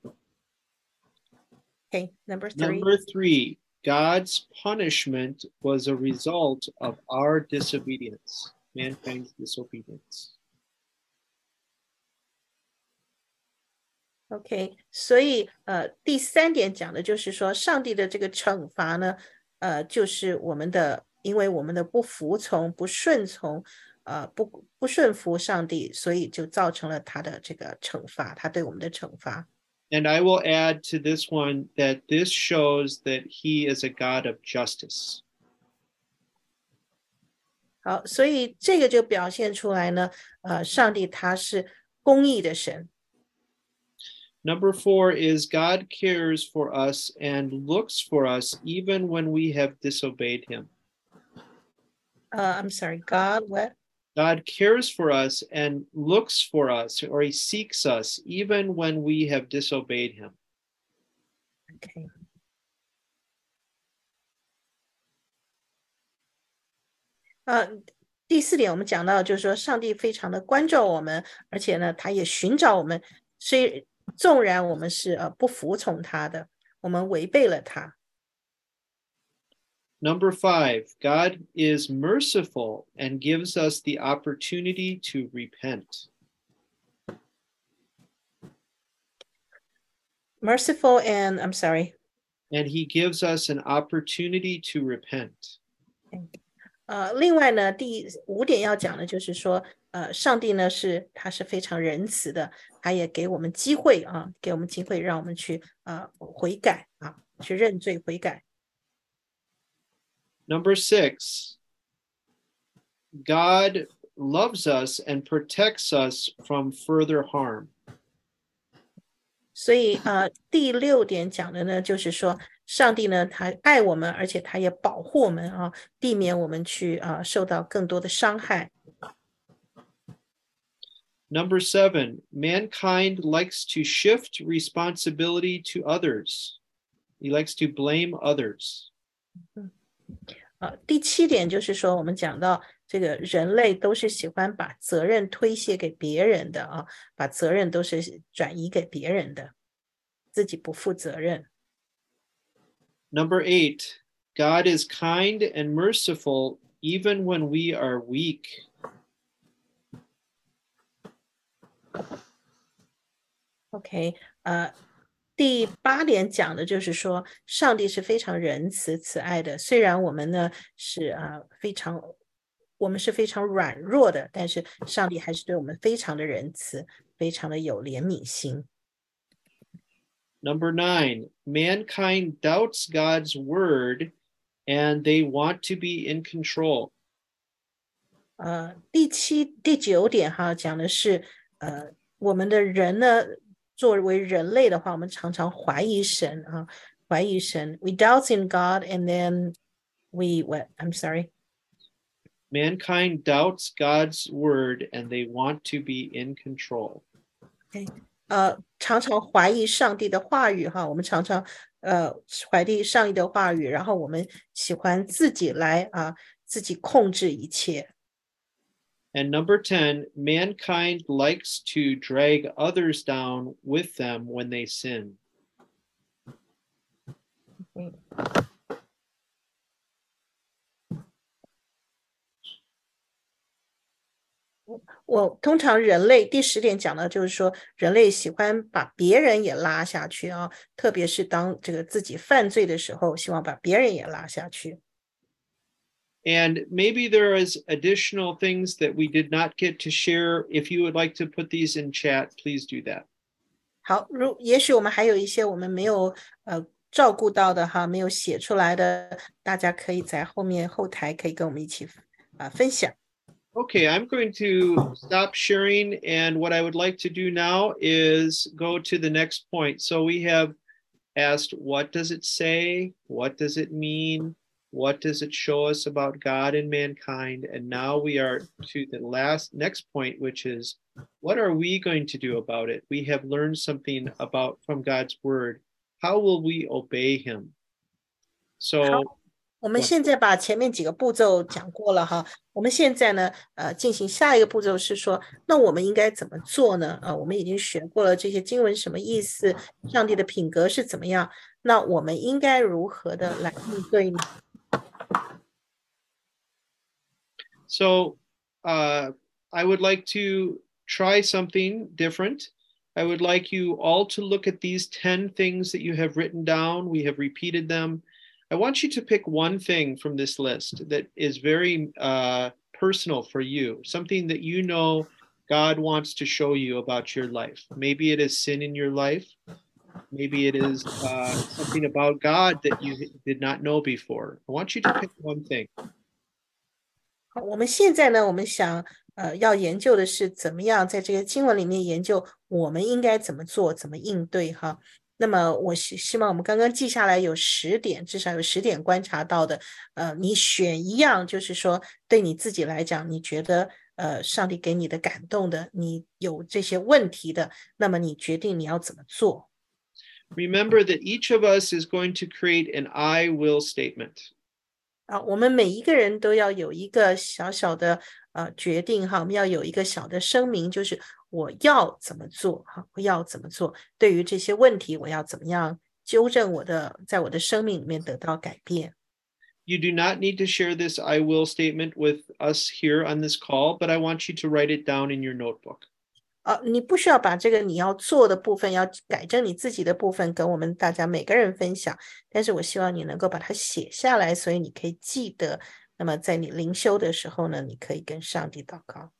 OK，number、three。 Number three, God's punishment was a result of our disobedience, mankind's disobedience. OK，所以呃，第三点讲的就是说，上帝的这个惩罚呢，呃，就是我们的，因为我们的不服从、不顺从，呃，不不顺服上帝，所以就造成了他的这个惩罚，他对我们的惩罚。 And I will add to this one that this shows that he is a God of justice. 好，所以这个就表现出来呢，呃，上帝他是公义的神。 Number four is God cares for us and looks for us even when we have disobeyed him. 呃，I'm sorry, God what? God cares for us and looks for us, or he seeks us even when we have disobeyed him. OK。呃， 第四点，我们讲到就是说，上帝非常的关照我们，而且呢，他也寻找我们。虽纵然我们是呃不服从他的，我们违背了他。 Number five, God is merciful and gives us the opportunity to repent. Merciful and I'm sorry. And he gives us an opportunity to repent. 呃，另外呢，第五点要讲的就是说，呃，上帝呢是他是非常仁慈的，他也给我们机会啊，给我们机会让我们去呃悔改啊，去认罪悔改。 Number six, God loves us and protects us from further harm. 所以啊，第六点讲的呢，就是说，上帝呢，他爱我们，而且他也保护我们啊，避免我们去啊受到更多的伤害。Number seven, mankind likes to shift responsibility to others. He likes to blame others. 啊，第七点就是说，我们讲到这个人类都是喜欢把责任推卸给别人的啊，把责任都是转移给别人的，自己不负责任。Number eight, God is kind and merciful even when we are weak. OK，呃， 第八点讲的就是说，上帝是非常仁慈、慈爱的。虽然我们呢是啊非常，我们是非常软弱的，但是上帝还是对我们非常的仁慈，非常的有怜悯心。Number nine, mankind doubts God's word and they want to be in control. 呃，第七、第九点哈讲的是，呃，我们的人呢。 作为人类的话，我们常常怀疑神啊，怀疑神。We doubt in God, and then we what? I'm sorry. Mankind doubts God's word, and they want to be in control. Okay. 呃，常常怀疑上帝的话语哈，我们常常呃怀疑上帝的话语，然后我们喜欢自己来啊，自己控制一切。 And number 10, mankind likes to drag others down with them when they sin. 我通常人类第十点讲的就是说，人类喜欢把别人也拉下去啊，特别是当这个自己犯罪的时候，希望把别人也拉下去。 and maybe there is additional things that we did not get to share. If you would like to put these in chat, please do that. 好，如也许我们还有一些我们没有呃照顾到的哈，没有写出来的，大家可以在后面后台可以跟我们一起啊、呃、分享。Okay, I'm going to stop sharing. And what I would like to do now is go to the next point. So we have asked, what does it say? What does it mean? What does it show us about God and mankind? And now we are to the last next point, which is what are we going to do about it? We have learned something about from God's word. How will we obey him? So 我们现在把前面几个步骤讲过了哈，我们现在呢，呃，进行下一个步骤是说，那我们应该怎么做呢？啊，我们已经学过了这些经文什么意思，上帝的品格是怎么样，那我们应该如何的来应对呢 ？So uh, I would like to try something different. I would like you all to look at these 10 things that you have written down. We have repeated them. I want you to pick one thing from this list that is very uh, personal for you, something that you know God wants to show you about your life. Maybe it is sin in your life. Maybe it is uh, something about God that you did not know before. I want you to pick one thing. 我们现在呢，我们想呃要研究的是怎么样在这个经文里面研究我们应该怎么做，怎么应对哈。那么我希希望我们刚刚记下来有十点，至少有十点观察到的。呃，你选一样，就是说对你自己来讲，你觉得呃上帝给你的感动的，你有这些问题的，那么你决定你要怎么做。 Remember that each of us is going to create an I will statement. 啊，我们每一个人都要有一个小小的呃决定哈，我们要有一个小的声明，就是我要怎么做哈，我要怎么做？对于这些问题，我要怎么样纠正我的，在我的生命里面得到改变。You do not need to share this I will statement with us here on this call, but I want you to write it down in your notebook. 啊，你不需要把这个你要做的部分，要改正你自己的部分，跟我们大家每个人分享。但是我希望你能够把它写下来，所以你可以记得。那么在你灵修的时候呢，你可以跟上帝祷告。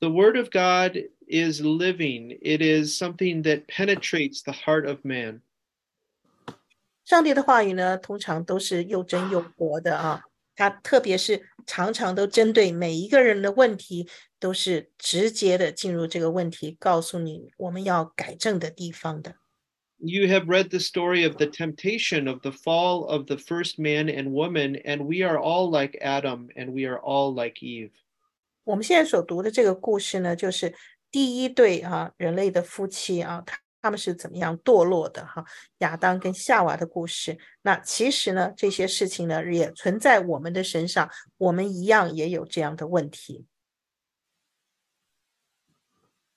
The Word of God is living. It is something that penetrates the heart of man. 上帝的话语呢，通常都是又真又活的啊。它特别是常常都针对每一个人的问题，都是直接的进入这个问题，告诉你我们要改正的地方的。You have read the story of the temptation of the fall of the first man and woman, and we are all like Adam, and we are all like Eve. 我们现在所读的这个故事呢，就是第一对啊人类的夫妻啊， 他。们是怎么样堕落的？哈，亚当跟夏娃的故事。那其实呢，这些事情呢，也存在我们的身上，我们一样也有这样的问题。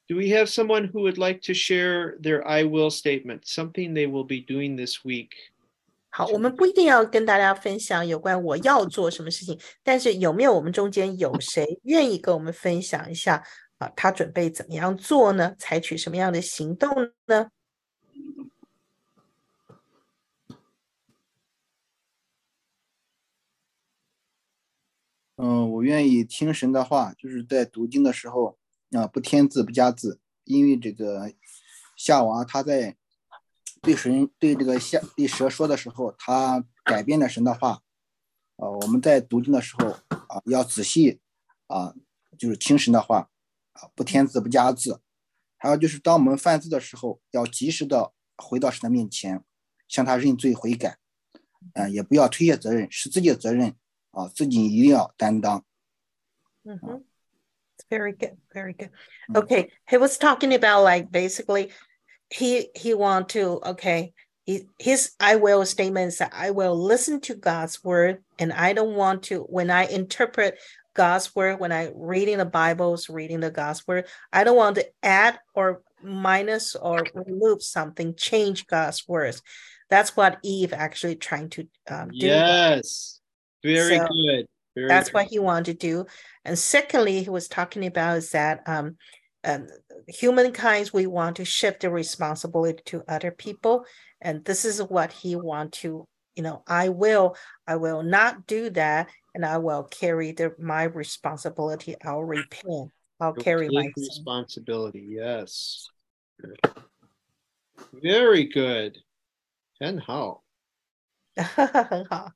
Do we have someone who would like to share their I will statement, something they will be doing this week? 好，我们不一定要跟大家分享有关我要做什么事情，但是有没有我们中间有谁愿意跟我们分享一下？啊，他准备怎么样做呢？采取什么样的行动呢？嗯，我愿意听神的话，就是在读经的时候啊，不添字不加字，因为这个夏娃他在对神对这个夏对蛇说的时候，他改变了神的话。啊，我们在读经的时候啊，要仔细啊，就是听神的话。不添字不加字，还有就是当我们犯罪的时候，要及时的回到神的面前，向他认罪悔改，嗯，也不要推卸责任，是自己的责任啊，自己一定要担当。嗯哼，Very good, very good. Okay, he was talking about like basically, he he want to okay. His I will statements that I will listen to God's word and I don't want to when I interpret God's word, when I reading the Bibles, reading the God's word, I don't want to add or minus or remove something, change God's words. That's what Eve actually trying to um, do. Yes, very so good. Very that's good. what he wanted to do. And secondly, he was talking about is that um, um, humankind, we want to shift the responsibility to other people. And this is what he want to, you know i will i will not do that and i will carry the, my responsibility. I'll repent. I'll You'll carry my responsibility sin. yes. Very good. And how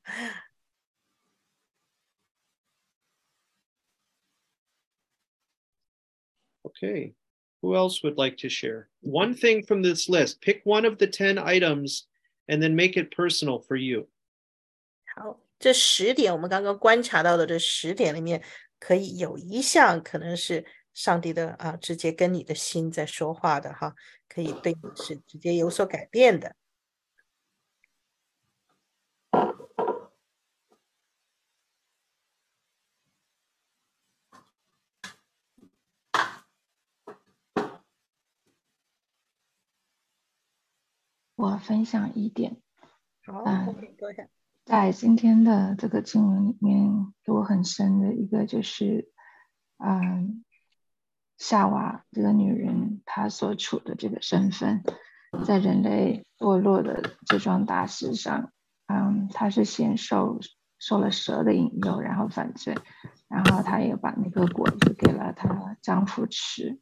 okay. Who else would like to share? One thing from this list. Pick one of the 10 items and then make it personal for you. 好。这十点，我们刚刚观察到的这十点里面，可以有一项可能是上帝的啊，直接跟你的心在说话的哈，可以对你是直接有所改变的。我分享一点，好，多谢。在今天的这个经文里面，给我很深的一个就是，嗯，夏娃这个女人她所处的这个身份，在人类堕落的这桩大事上，嗯，她是先受受了蛇的引诱，然后犯罪，然后她也把那个果子给了她丈夫吃，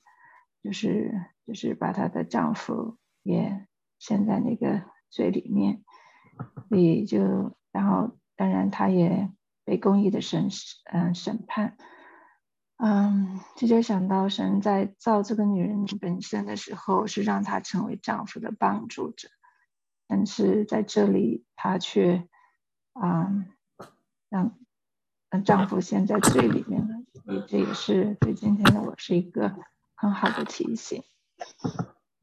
就是就是把她的丈夫也陷在那个罪里面，所以就。然后，当然，他也被公义的审嗯审判，嗯，这就想到神在造这个女人本身的时候，是让她成为丈夫的帮助者，但是在这里，她却，嗯，让嗯丈夫陷在罪里面了，所以这也是对今天的我是一个很好的提醒，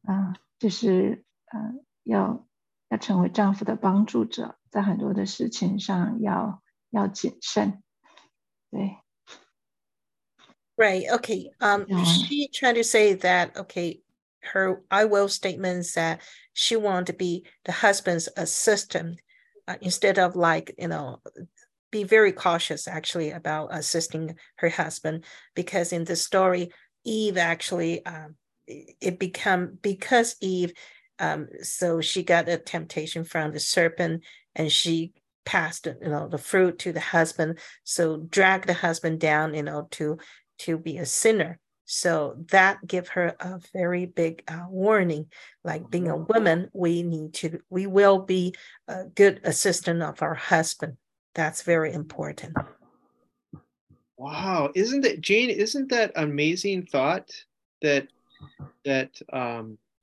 啊，就是嗯要要成为丈夫的帮助者。在很多的事情上，要 要谨慎。对。 Right. Okay. Um, Yeah. she trying to say that okay, her I will statements that she wanted to be the husband's assistant uh, instead of like you know be very cautious actually about assisting her husband because in the story Eve actually um, it it become because Eve um so she got a temptation from the serpent and she passed you know the fruit to the husband so drag the husband down you know to to be a sinner. So that give her a very big uh, warning. Like being a woman, we need to, we will be a good assistant of our husband. That's very important. Wow, isn't that Jane? Isn't that amazing thought that that um,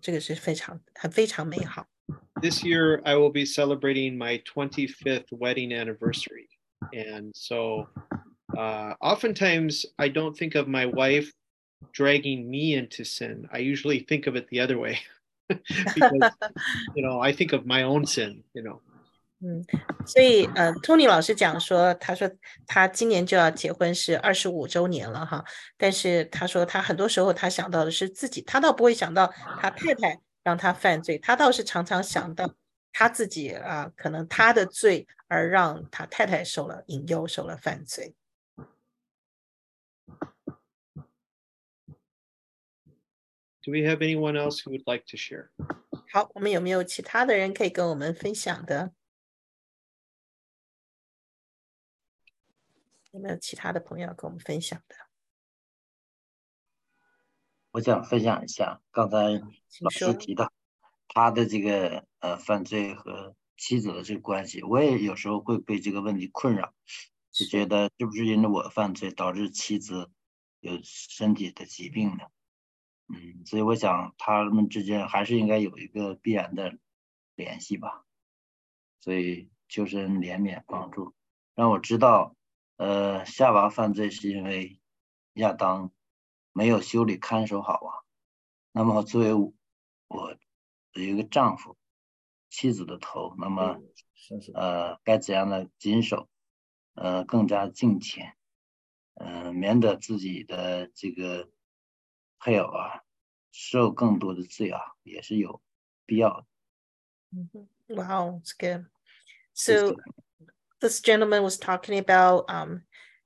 这个是非常很非常美好。 This year, I will be celebrating my 25th wedding anniversary. And so uh, oftentimes I don't think of my wife dragging me into sin. I usually think of it the other way because, you know, I think of my own sin, you know. 嗯，所以呃，Tony 老师讲说，他说他今年就要结婚是二十五周年了哈，但是他说他很多时候他想到的是自己，他倒不会想到他太太让他犯罪，他倒是常常想到他自己啊、可能他的罪而让他太太受了引诱，受了犯罪。Do we have anyone else who would like to share? 好，我们有没有其他的人可以跟我们分享的？有没有其他的朋友要跟我们分享的？我想分享一下刚才老师提到他的这个呃犯罪和妻子的这个关系，我也有时候会被这个问题困扰，就觉得是不是因为我犯罪导致妻子有身体的疾病呢？嗯，所以我想他们之间还是应该有一个必然的联系吧。所以求神怜悯帮助，让我知道，呃，夏娃犯罪是因为亚当没有修理看守好啊。那么作为我我的一个丈夫，妻子的头，那么呃该怎样的谨守，呃更加敬虔，呃免得自己的这个配偶啊受更多的罪啊，也是有必要的。Wow, it's good. So this gentleman was talking about um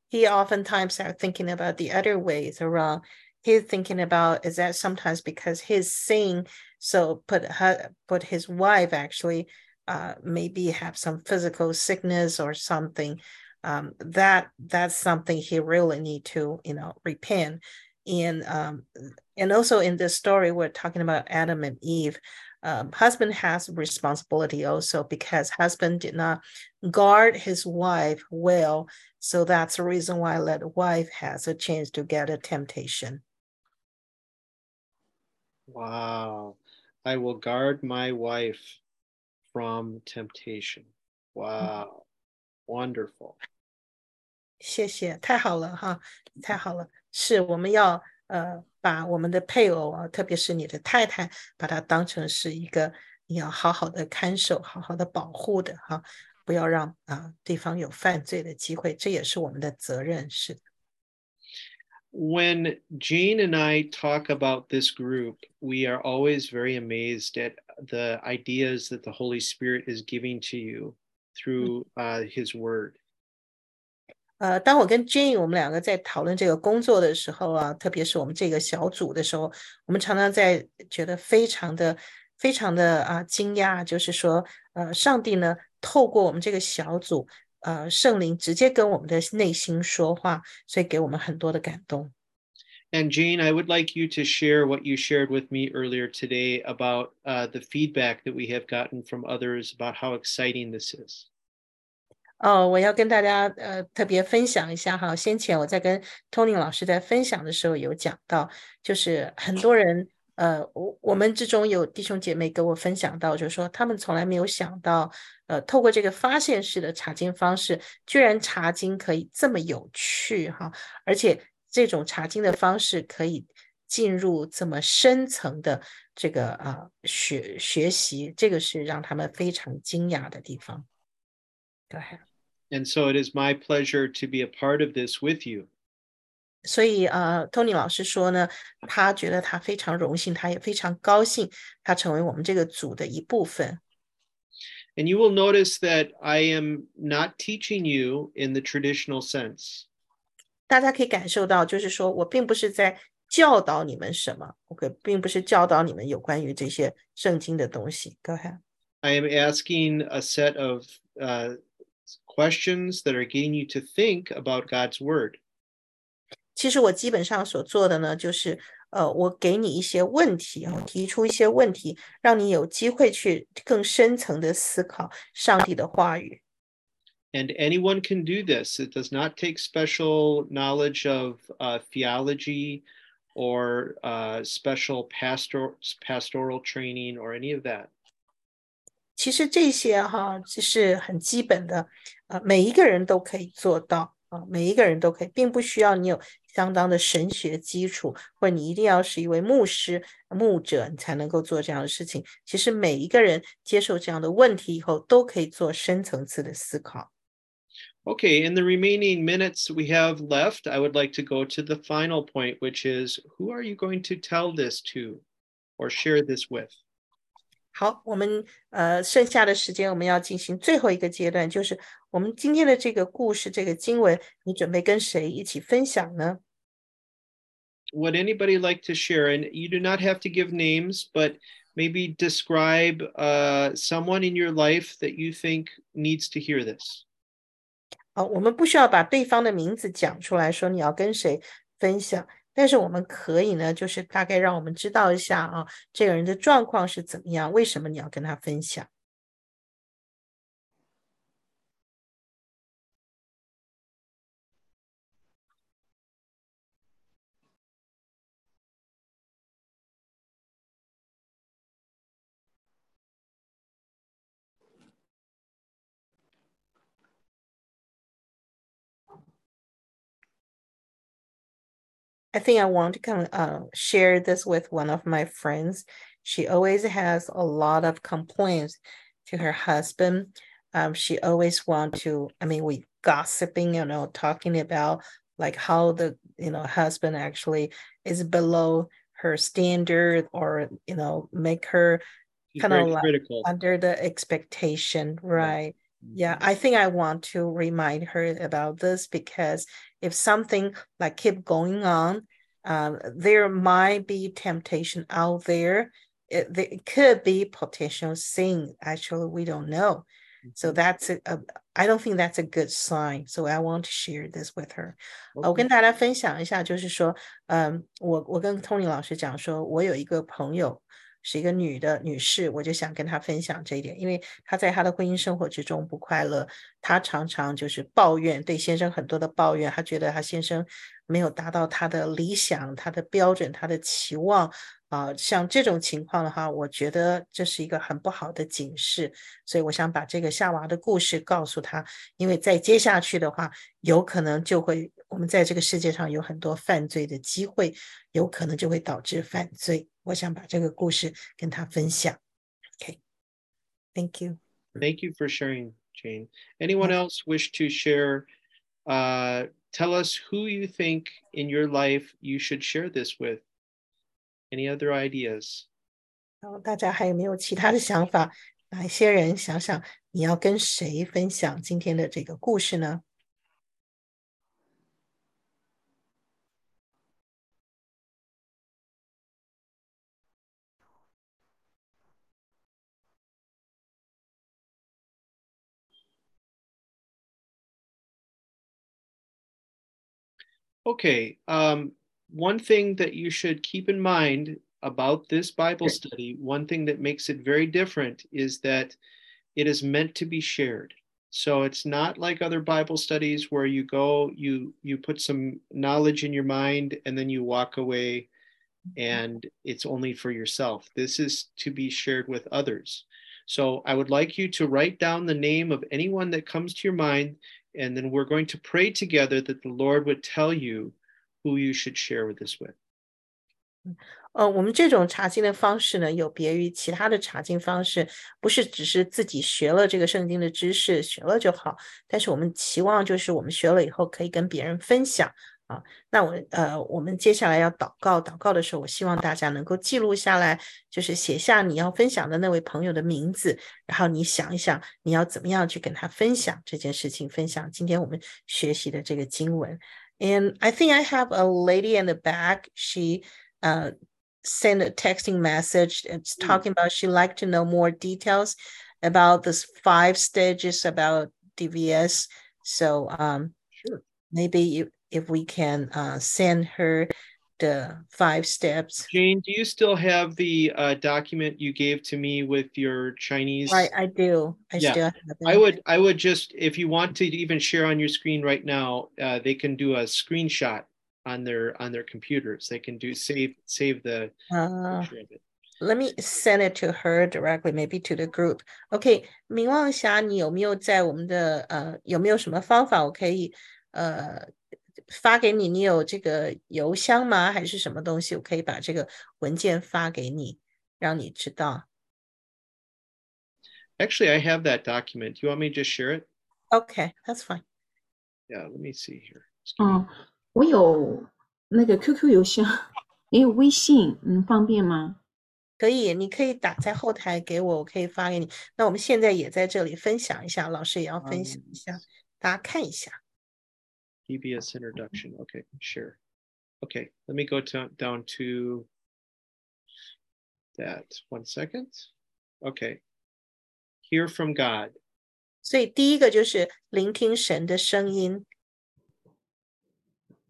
he oftentimes are thinking about the other ways around. He's thinking about is that sometimes because his sin so put her put his wife actually uh maybe have some physical sickness or something. Um that that's something he really need to, you know, repent. And um and also in this story we're talking about Adam and Eve um, husband has responsibility also because husband did not guard his wife well so that's the reason why that wife has a chance to get a temptation Wow. I will guard my wife from temptation. Wow. Wonderful. 谢谢，太好了哈，太好了，是我们要呃 把我们的配偶啊，特别是你的太太，把她当成是一个你要好好的看守、好好的保护的哈，不要让啊对方有犯罪的机会，这也是我们的责任，是的。 When Jane and I talk about this group, we are always very amazed at the ideas that the Holy Spirit is giving to you through uh, His Word. 呃，当我跟 Jane 我们两个在讨论这个工作的时候啊，特别是我们这个小组的时候，我们常常在觉得非常的、非常的啊惊讶，就是说，呃，上帝呢透过我们这个小组，呃，圣灵直接跟我们的内心说话，所以给我们很多的感动。 And Jane, I would like you to share what you shared with me earlier today about uh, the feedback that we have gotten from others about how exciting this is. 哦，我要跟大家呃特别分享一下哈。先前我在跟 Tony 老师在分享的时候有讲到，就是很多人呃，我我们之中有弟兄姐妹跟我分享到，就是说他们从来没有想到，呃，透过这个发现式的查经方式，居然查经可以这么有趣哈，而且这种查经的方式可以进入这么深层的这个啊学学习，这个是让他们非常惊讶的地方。Go ahead. And so it is my pleasure to be a part of this with you. 所以呃，Tony 老师说呢，他觉得他非常荣幸，他也非常高兴，他成为我们这个组的一部分。 And you will notice that I am not teaching you in the traditional sense. 大家可以感受到，就是说我并不是在教导你们什么，OK，并不是教导你们有关于这些圣经的东西。Go ahead. I am asking a set of uh, questions that are getting you to think about God's word. 其实我基本上所做的呢，就是呃，我给你一些问题，我提出一些问题，让你有机会去更深层的思考上帝的话语。 And anyone can do this. It does not take special knowledge of uh, theology or uh, special pastor, pastoral training or any of that. 其实这些哈，就是很基本的，呃，每一个人都可以做到啊，每一个人都可以，并不需要你有相当的神学基础，或者你一定要是一位牧师、牧者，你才能够做这样的事情。其实每一个人接受这样的问题以后，都可以做深层次的思考。 Okay, in the remaining minutes we have left, I would like to go to the final point, which is who are you going to tell this to or share this with? 好，我们呃剩下的时间我们要进行最后一个阶段，就是我们今天的这个故事，这个经文，你准备跟谁一起分享呢？ Would anybody like to share? And you do not have to give names, but maybe describe uh, someone in your life that you think needs to hear this. 好，我们不需要把对方的名字讲出来说你要跟谁分享， 但是我们可以呢，就是大概让我们知道一下啊，这个人的状况是怎么样，为什么你要跟他分享？I think I want to come uh, share this with one of my friends. She always has a lot of complaints to her husband. Um, she always want to. I mean, we gossiping, you know, talking about like how the you know husband actually is below her standard, or you know, make her kind of like critical. under the expectation, right? Yeah, I think I want to remind her about this because if something like keep going on, um, there might be temptation out there. It, there it could be potential sin. Actually, we don't know. So that's a, a, I don't think that's a good sign. So I want to share this with her. 呃我跟大家分享一下，就是说，嗯，我我跟 Tony 老师讲说，我有一个朋友 是一个女的女士，我就想跟她分享这一点，因为她在她的婚姻生活之中不快乐，她常常就是抱怨，对先生很多的抱怨，她觉得她先生没有达到她的理想、她的标准、她的期望。啊、像这种情况的话，我觉得这是一个很不好的警示，所以我想把这个夏娃的故事告诉她，因为再接下去的话，有可能就会我们在这个世界上有很多犯罪的机会，有可能就会导致犯罪。我想把这个故事跟她分享。OK，Thank、you。 Thank you for sharing, Jane. Anyone else wish to share? Uh, tell us who you think in your life you should share this with. Any other ideas? 然后大家还有没有其他的想法？哪一些人想想你要跟谁分享今天的这个故事呢？ Okay. Um, one thing that you should keep in mind about this Bible study, one thing that makes it very different is that it is meant to be shared. So it's not like other Bible studies where you go, you you put some knowledge in your mind and then you walk away and it's only for yourself. This is to be shared with others. So I would like you to write down the name of anyone that comes to your mind, and then we're going to pray together that the Lord would tell you who you should share with this with. 呃，我们这种查经的方式呢，有别于其他的查经方式，不是只是自己学了这个圣经的知识，学了就好。但是我们期望就是我们学了以后可以跟别人分享 啊。那我呃，我们接下来要祷告，祷告的时候，我希望大家能够记录下来，就是写下你要分享的那位朋友的名字，然后你想一想，你要怎么样去跟他分享这件事情，分享今天我们学习的这个经文。And I think I have a lady in the back. She uh, sent a texting message. It's mm. talking about she'd like to know more details about this five stages about DBS. So um, sure. maybe you if we can uh, send her the five steps. Jane, do you still have the uh, document you gave to me with your Chinese? Right, I do. I Yeah. still have I it. would I would just if you want to even share on your screen right now, uh, they can do a screenshot on their on their computers. They can do save save the Uh, picture of it. Let me send it to her directly, maybe to the group. OK，明望霞，你有没有在我们的呃有没有什么方法我可以呃 发给你？你有这个邮箱吗？还是什么东西？我可以把这个文件发给你，让你知道。Actually, I have that document. You want me to just share it? Okay, that's fine. Yeah, let me see here. 嗯，我有那个 QQ 邮箱，也有微信，嗯，方便吗？可以，你可以打在后台给我，我可以发给你。那我们现在也在这里分享一下，老师也要分享一下，大家看一下。DBS introduction. Okay, sure. Okay, let me go to, down to that. One second. Okay. Hear from God. 所以第一个就是聆听神的声音。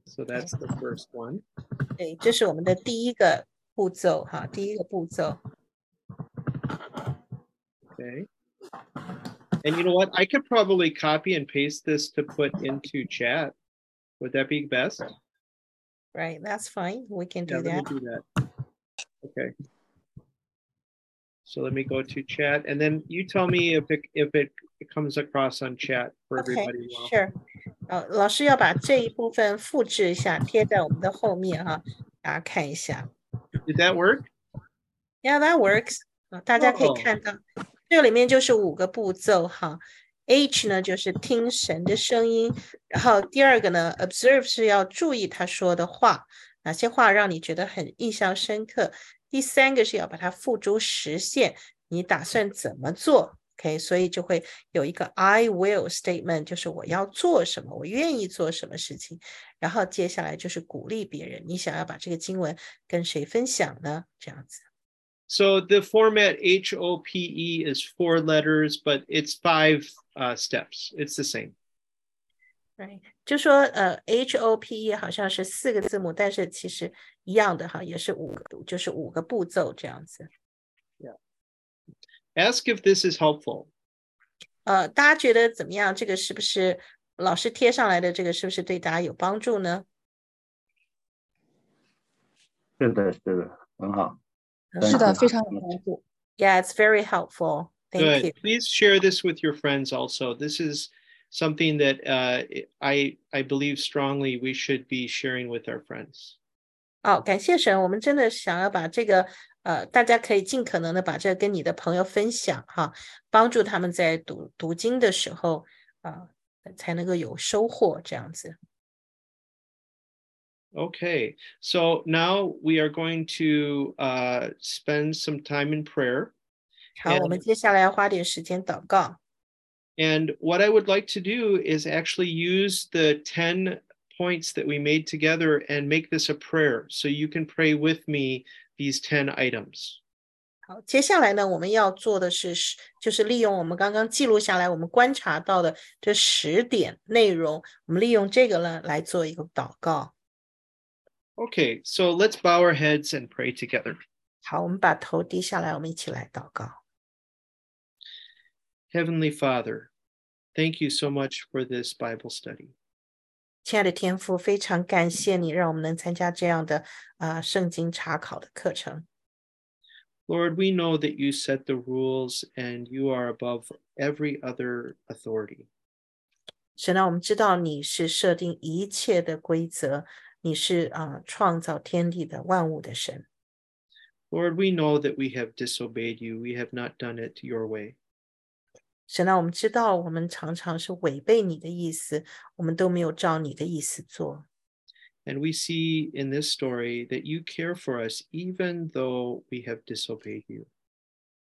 So that's the first one. 对，这是我们的第一个步骤哈，第一个步骤。Okay. And you know what? I could probably copy and paste this to put into chat. Would that be best? Right, that's fine. We can Yeah, do let me that. do that. Okay. So let me go to chat and then you tell me if it if it comes across on chat for Okay, everybody. well. sure. 呃，老师要把这一部分复制一下，贴在我们的后面哈，大家看一下。 Did that work? Yeah, that works. 啊，大家可以哦看到，这里面就是五个步骤哈。 H 呢就是听神的声音，然后第二个呢，observe 是要注意他说的话，哪些话让你觉得很印象深刻。第三个是要把它付诸实现，你打算怎么做？OK，所以就会有一个 I will statement，就是我要做什么，我愿意做什么事情。然后接下来就是鼓励别人，你想要把这个经文跟谁分享呢？这样子。 So the format H O P E is four letters, but it's five uh, steps. It's the same. 对，就说呃，H O P E 好像是四个字母，但是其实一样的哈，也是五个，就是五个步骤这样子。 Ask if this is helpful. 呃，大家觉得怎么样？这个是不是老师贴上来的？这个是不是对大家有帮助呢？是的，是的，很好。是的，很好非常有帮助。 Yeah, it's very helpful. Thank Good. you. Please share this with your friends also. This is something that uh, I I believe strongly we should be sharing with our friends. 好，感谢神，我们真的想要把这个呃，大家可以尽可能的把这个跟你的朋友分享哈，帮助他们在读读经的时候啊、才能够有收获这样子。 Okay, so now we are going to uh, spend some time in prayer. 好，我们接下来要花点时间祷告。 And what I would like to do is actually use the 10 points that we made together and make this a prayer. So you can pray with me these 10 items. 好，接下来呢，我们要做的是，是就是利用我们刚刚记录下来我们观察到的这十点内容，我们利用这个呢来做一个祷告。 Okay, so let's bow our heads and pray together. 好，我们把头低下来，我们一起来祷告。 Heavenly Father, Thank you so much for this Bible study. 亲爱的天父，非常感谢你让我们能参加这样的啊、圣经查考的课程。 Lord, we know that you set the rules and you are above every other authority. 神啊，我们知道你是设定一切的规则，你是啊、创造天地的万物的神。 Lord, we know that we have disobeyed you. We have not done it your way. 神啊，我们知道我们常常是违背你的意思，我们都没有照你的意思做。 And we see in this story that you care for us even though we have disobeyed you.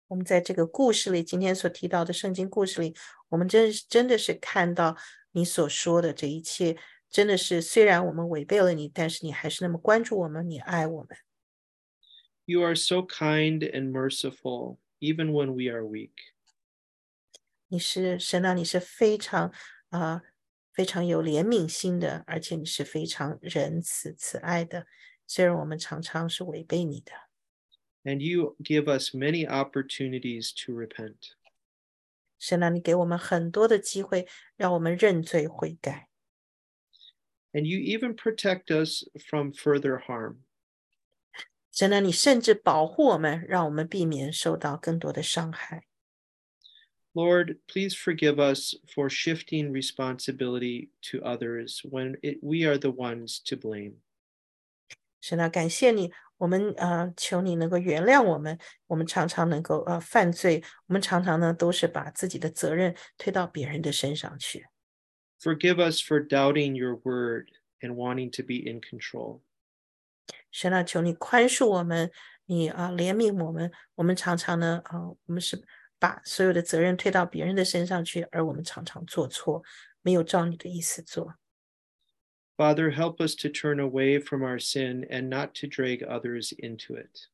我们在这个故事里，今天所提到的圣经故事里，我们真是真的是看到你所说的这一切，真的是虽然我们违背了你，但是你还是那么关注我们，你爱我们。 You are so kind and merciful even when we are weak. 你是神啊，你是非常啊、非常有怜悯心的，而且你是非常仁慈慈爱的。虽然我们常常是违背你的，And you give us many opportunities to repent. 神啊，你给我们很多的机会，让我们认罪悔改。And you even protect us from further harm. 神啊，你甚至保护我们，让我们避免受到更多的伤害。Lord, please forgive us for shifting responsibility to others when it, we are the ones to blame. 神啊，感谢你，我们呃求你能够原谅我们，我们常常能够呃犯罪，我们常常呢都是把自己的责任推到别人的身上去。 Forgive us for doubting your word and wanting to be in control. 神啊，求你宽恕我们，你啊、怜悯我们。我们常常呢，啊、我们是 把所有的责任推到别人的身上去，而我们常常做错，没有照你的意思做。 Father, help us to turn away from our sin and not to drag others into it.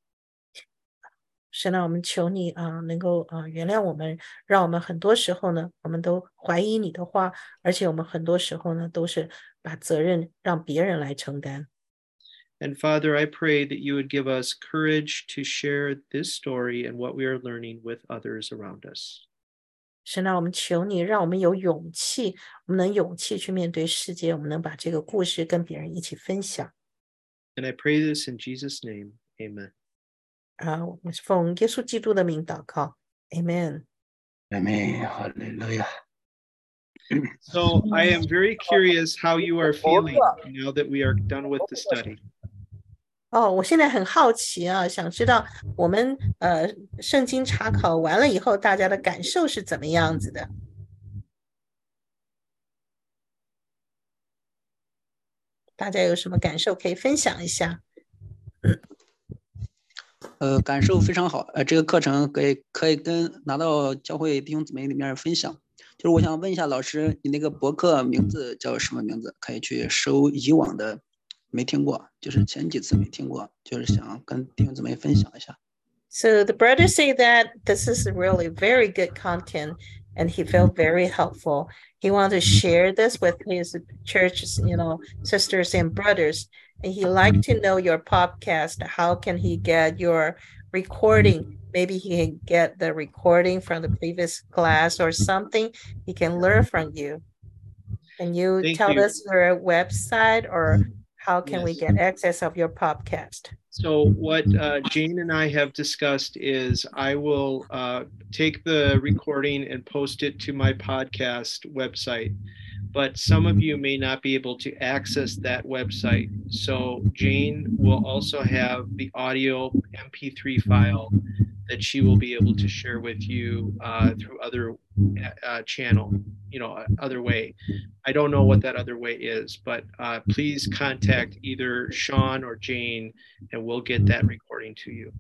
神啊，我们求你啊、能够啊、原谅我们，让我们很多时候呢，我们都怀疑你的话，而且我们很多时候呢，都是把责任让别人来承担。 And Father, I pray that you would give us courage to share this story and what we are learning with others around us. 神啊，我们求你，让我们有勇气，我们能勇气去面对世界，我们能把这个故事跟别人一起分享。 And I pray this in Jesus' name. Amen. 啊，我们是奉耶稣基督的名祷告，Amen。 Amen. Hallelujah. So I am very curious how you are feeling now that we are done with the study. 哦，我现在很好奇啊，想知道我们呃圣经查考完了以后，大家的感受是怎么样子的？大家有什么感受可以分享一下？呃，感受非常好。呃，这个课程可以可以跟拿到教会弟兄姊妹里面分享。就是我想问一下老师，你那个博客名字叫什么名字？可以去搜以往的，没听过，就是前几次没听过，就是想跟弟兄姊妹分享一下。 So the brother say that this is really very good content and he felt very helpful. He wanted to share this with his churches, you know, sisters and brothers. And he like to know your podcast. How can he get your recording? Maybe he can get the recording from the previous class or something he can learn from you. Can you Thank tell you. us your website or how can we get access of your podcast? So what uh, Jane and I have discussed is I will uh, take the recording and post it to my podcast website, but some of you may not be able to access that website. So Jane will also have the audio MP3 file that she will be able to share with you uh, through other uh, channel, you know, other way. I don't know what that other way is, but uh, please contact either Sean or Jane, and we'll get that recording to you.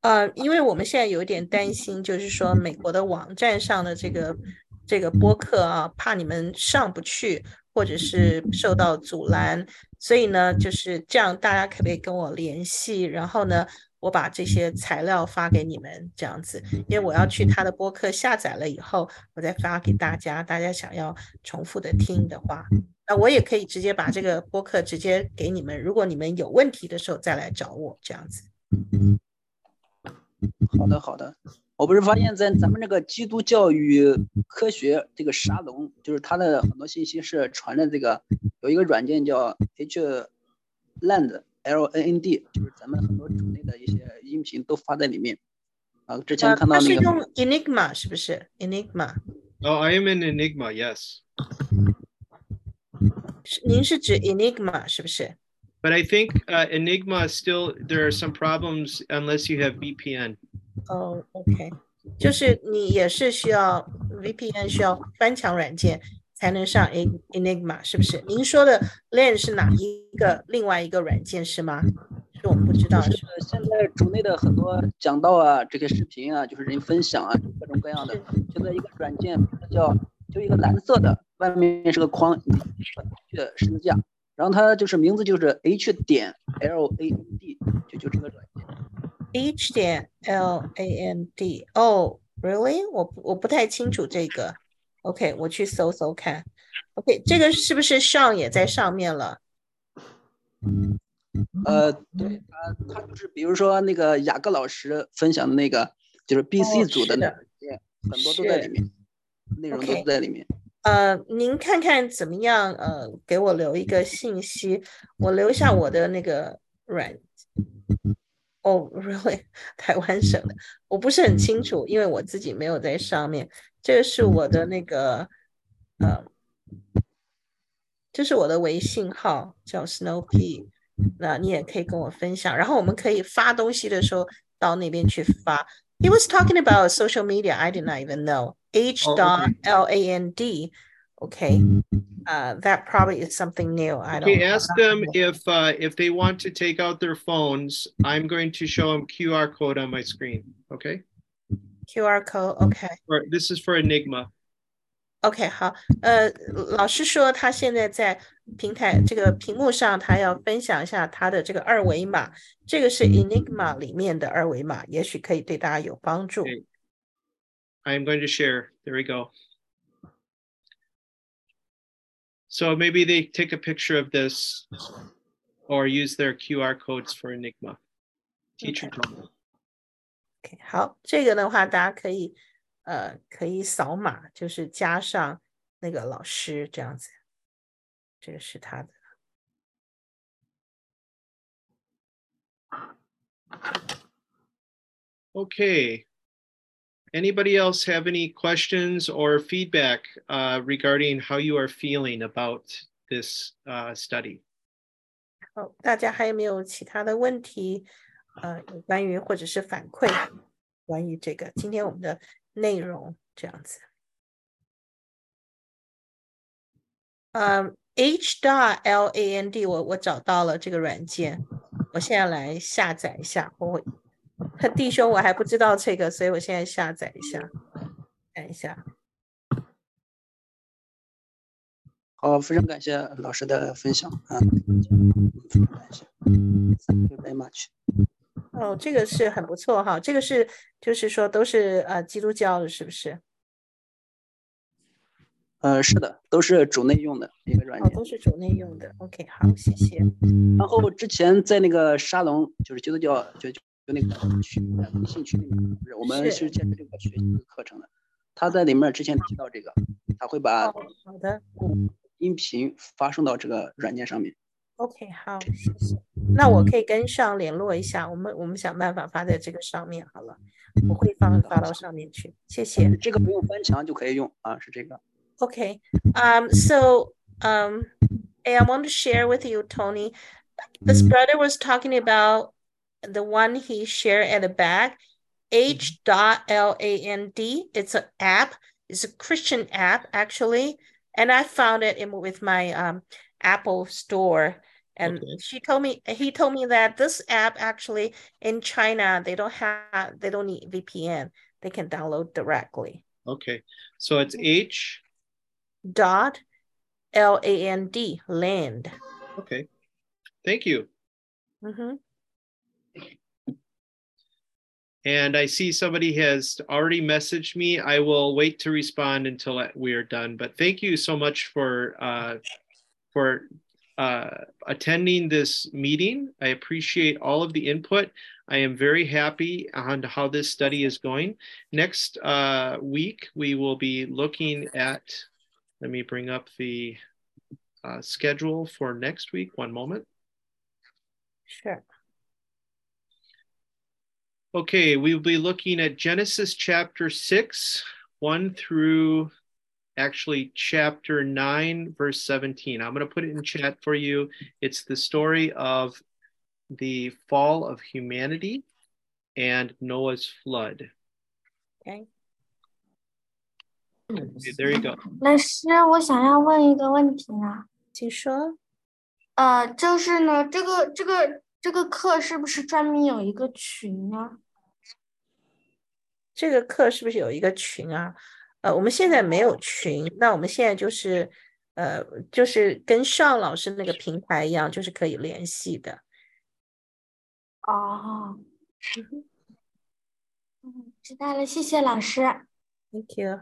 呃，因为我们现在有一点担心，就是说美国的网站上的这个这个播客啊，怕你们上不去，或者是受到阻拦，所以呢，就是这样，大家可不可以跟我联系？然后呢， 我把这些材料发给你们，这样子，因为我要去他的播客下载了以后，我再发给大家。大家想要重复的听的话，那我也可以直接把这个播客直接给你们。如果你们有问题的时候再来找我，这样子。好的，好的。我不是发现，在咱们这个基督教与科学这个沙龙，就是它的很多信息是传的这个有一个软件叫 H Land L N N D，就是咱们很多主内的一些音频都发在里面。啊，之前看到那个。它是用 Enigma 是不是？Enigma。Oh, I am in Enigma. Yes. 您是指 Enigma 是不是？ But I think uh, Enigma still there are some problems unless you have VPN. 哦、oh,，OK，就是你也是需要 VPN 需要翻墙软件 才能上 Enigma，是不是？您说的 LAN 是哪一个另外一个软件是吗？是我们不知道。是现在主内的很多讲道啊，这些视频啊，就是人分享啊，各种各样的。现在一个软件叫就一个蓝色的，外面是个框，的十字架，然后它就是名字就是 H 点 L A N D，就就这个软件。H 点 L A N D，哦、oh,，really？我我不太清楚这个。OK，我去搜搜看。OK，这个是不是上也在上面了？呃，对他，他就是比如说那个雅各老师分享的那个，就是 BC 组的那个，很多都在里面，内容都在里面。呃，您看看怎么样？呃，给我留一个信息，我留下我的那个软。哦、oh,，really？台湾省的，我不是很清楚，因为我自己没有在上面。这个是我的那个，呃，这是我的微信号，叫 Snowpea。那你也可以跟我分享，然后我们可以发东西的时候到那边去发。He was talking about social media. I did not even know. H dot L A N D. Okay. Uh, that probably is something new. I don't. Okay, ask them if uh, if they want to take out their phones. I'm going to show them QR code on my screen. Okay. QR code. Okay. Or this is for Enigma. OK，好，呃，老师说他现在在平台这个屏幕上，他要分享一下他的这个二维码，这个是 Enigma 里面的二维码，也许可以对大家有帮助。 Okay. I am going to share. There we go. So maybe they take a picture of this or use their QR codes for Enigma. Teacher OK，好，这个的话大家可以呃可以扫码，就是加上那个老师这样子，这个是他的。 Okay. Anybody else have any questions or feedback uh, regarding how you are feeling about this uh, study? 好，大家还有没有其他的问题？ 呃，有关于或者是反馈关于这个今天我们的内容这样子。嗯，H dot L A N D，我我找到了这个软件，我现在来下载一下。我弟兄我还不知道这个，所以我现在下载一下，看一下。好，非常感谢老师的分享啊，感谢，Thank you very much。哦，这个是很不错哈，这个是就是说都是呃基督教的，是不是？呃，是的，都是主内用的一个软件，哦，都是主内用的。OK，好，谢谢。然后之前在那个沙龙，就是基督教，就就那个群微信群里面，不是我们是建这个学习课程的，他在里面之前提到这个，他会把哦好的音频发送到这个软件上面。OK，好，谢谢。那我可以跟上联络一下，我们我们想办法发在这个上面好了，我会放发到上面去，谢谢。这个不用翻墙就可以用啊，是这个。 Okay. Um, so um, I want to share with you, Tony. This brother was talking about the one he shared at the back, H dot L A N D. It's an app. It's a Christian app actually, and I found it in with my um, Apple Store. and Okay. she told me he told me that this app actually in China they don't have they don't need VPN. They can download directly. Okay. So it's H. dot L A N D land. Okay. Thank you. hmm And I see somebody has already messaged me. I will wait to respond until we are done. But thank you so much for uh, for uh, attending this meeting. I appreciate all of the input. I am very happy on how this study is going. Next uh, week, we will be looking at, let me bring up the uh, schedule for next week. One moment. Sure. Okay, we'll be looking at Genesis chapter 6, 1 through actually chapter 9, verse 17. I'm going to put it in chat for you. It's the story of the fall of humanity and Noah's flood. Okay. Okay, there you go. 老师，我想要问一个问题呢。请说。呃，就是呢，这个这个这个课是不是专门有一个群呢？这个课是不是有一个群啊？ 呃，我们现在没有群，那我们现在就是呃，就是跟上老师那个平台一样，就是可以联系的。哦，嗯，知道了，谢谢老师。 Thank you.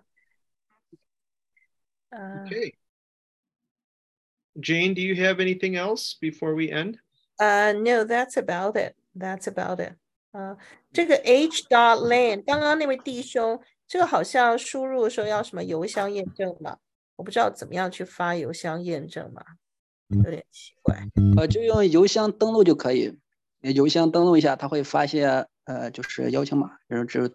Uh, Okay. Jane, do you have anything else before we end? uh, no, that's about it. That's about it. 呃，这个 H dot lane，刚刚那位弟兄， 这个好像输入的时候要什么邮箱验证吧？我不知道怎么样去发邮箱验证嘛，有点奇怪。呃，就用邮箱登录就可以，邮箱登录一下，它会发一些呃，就是邀请码，然后只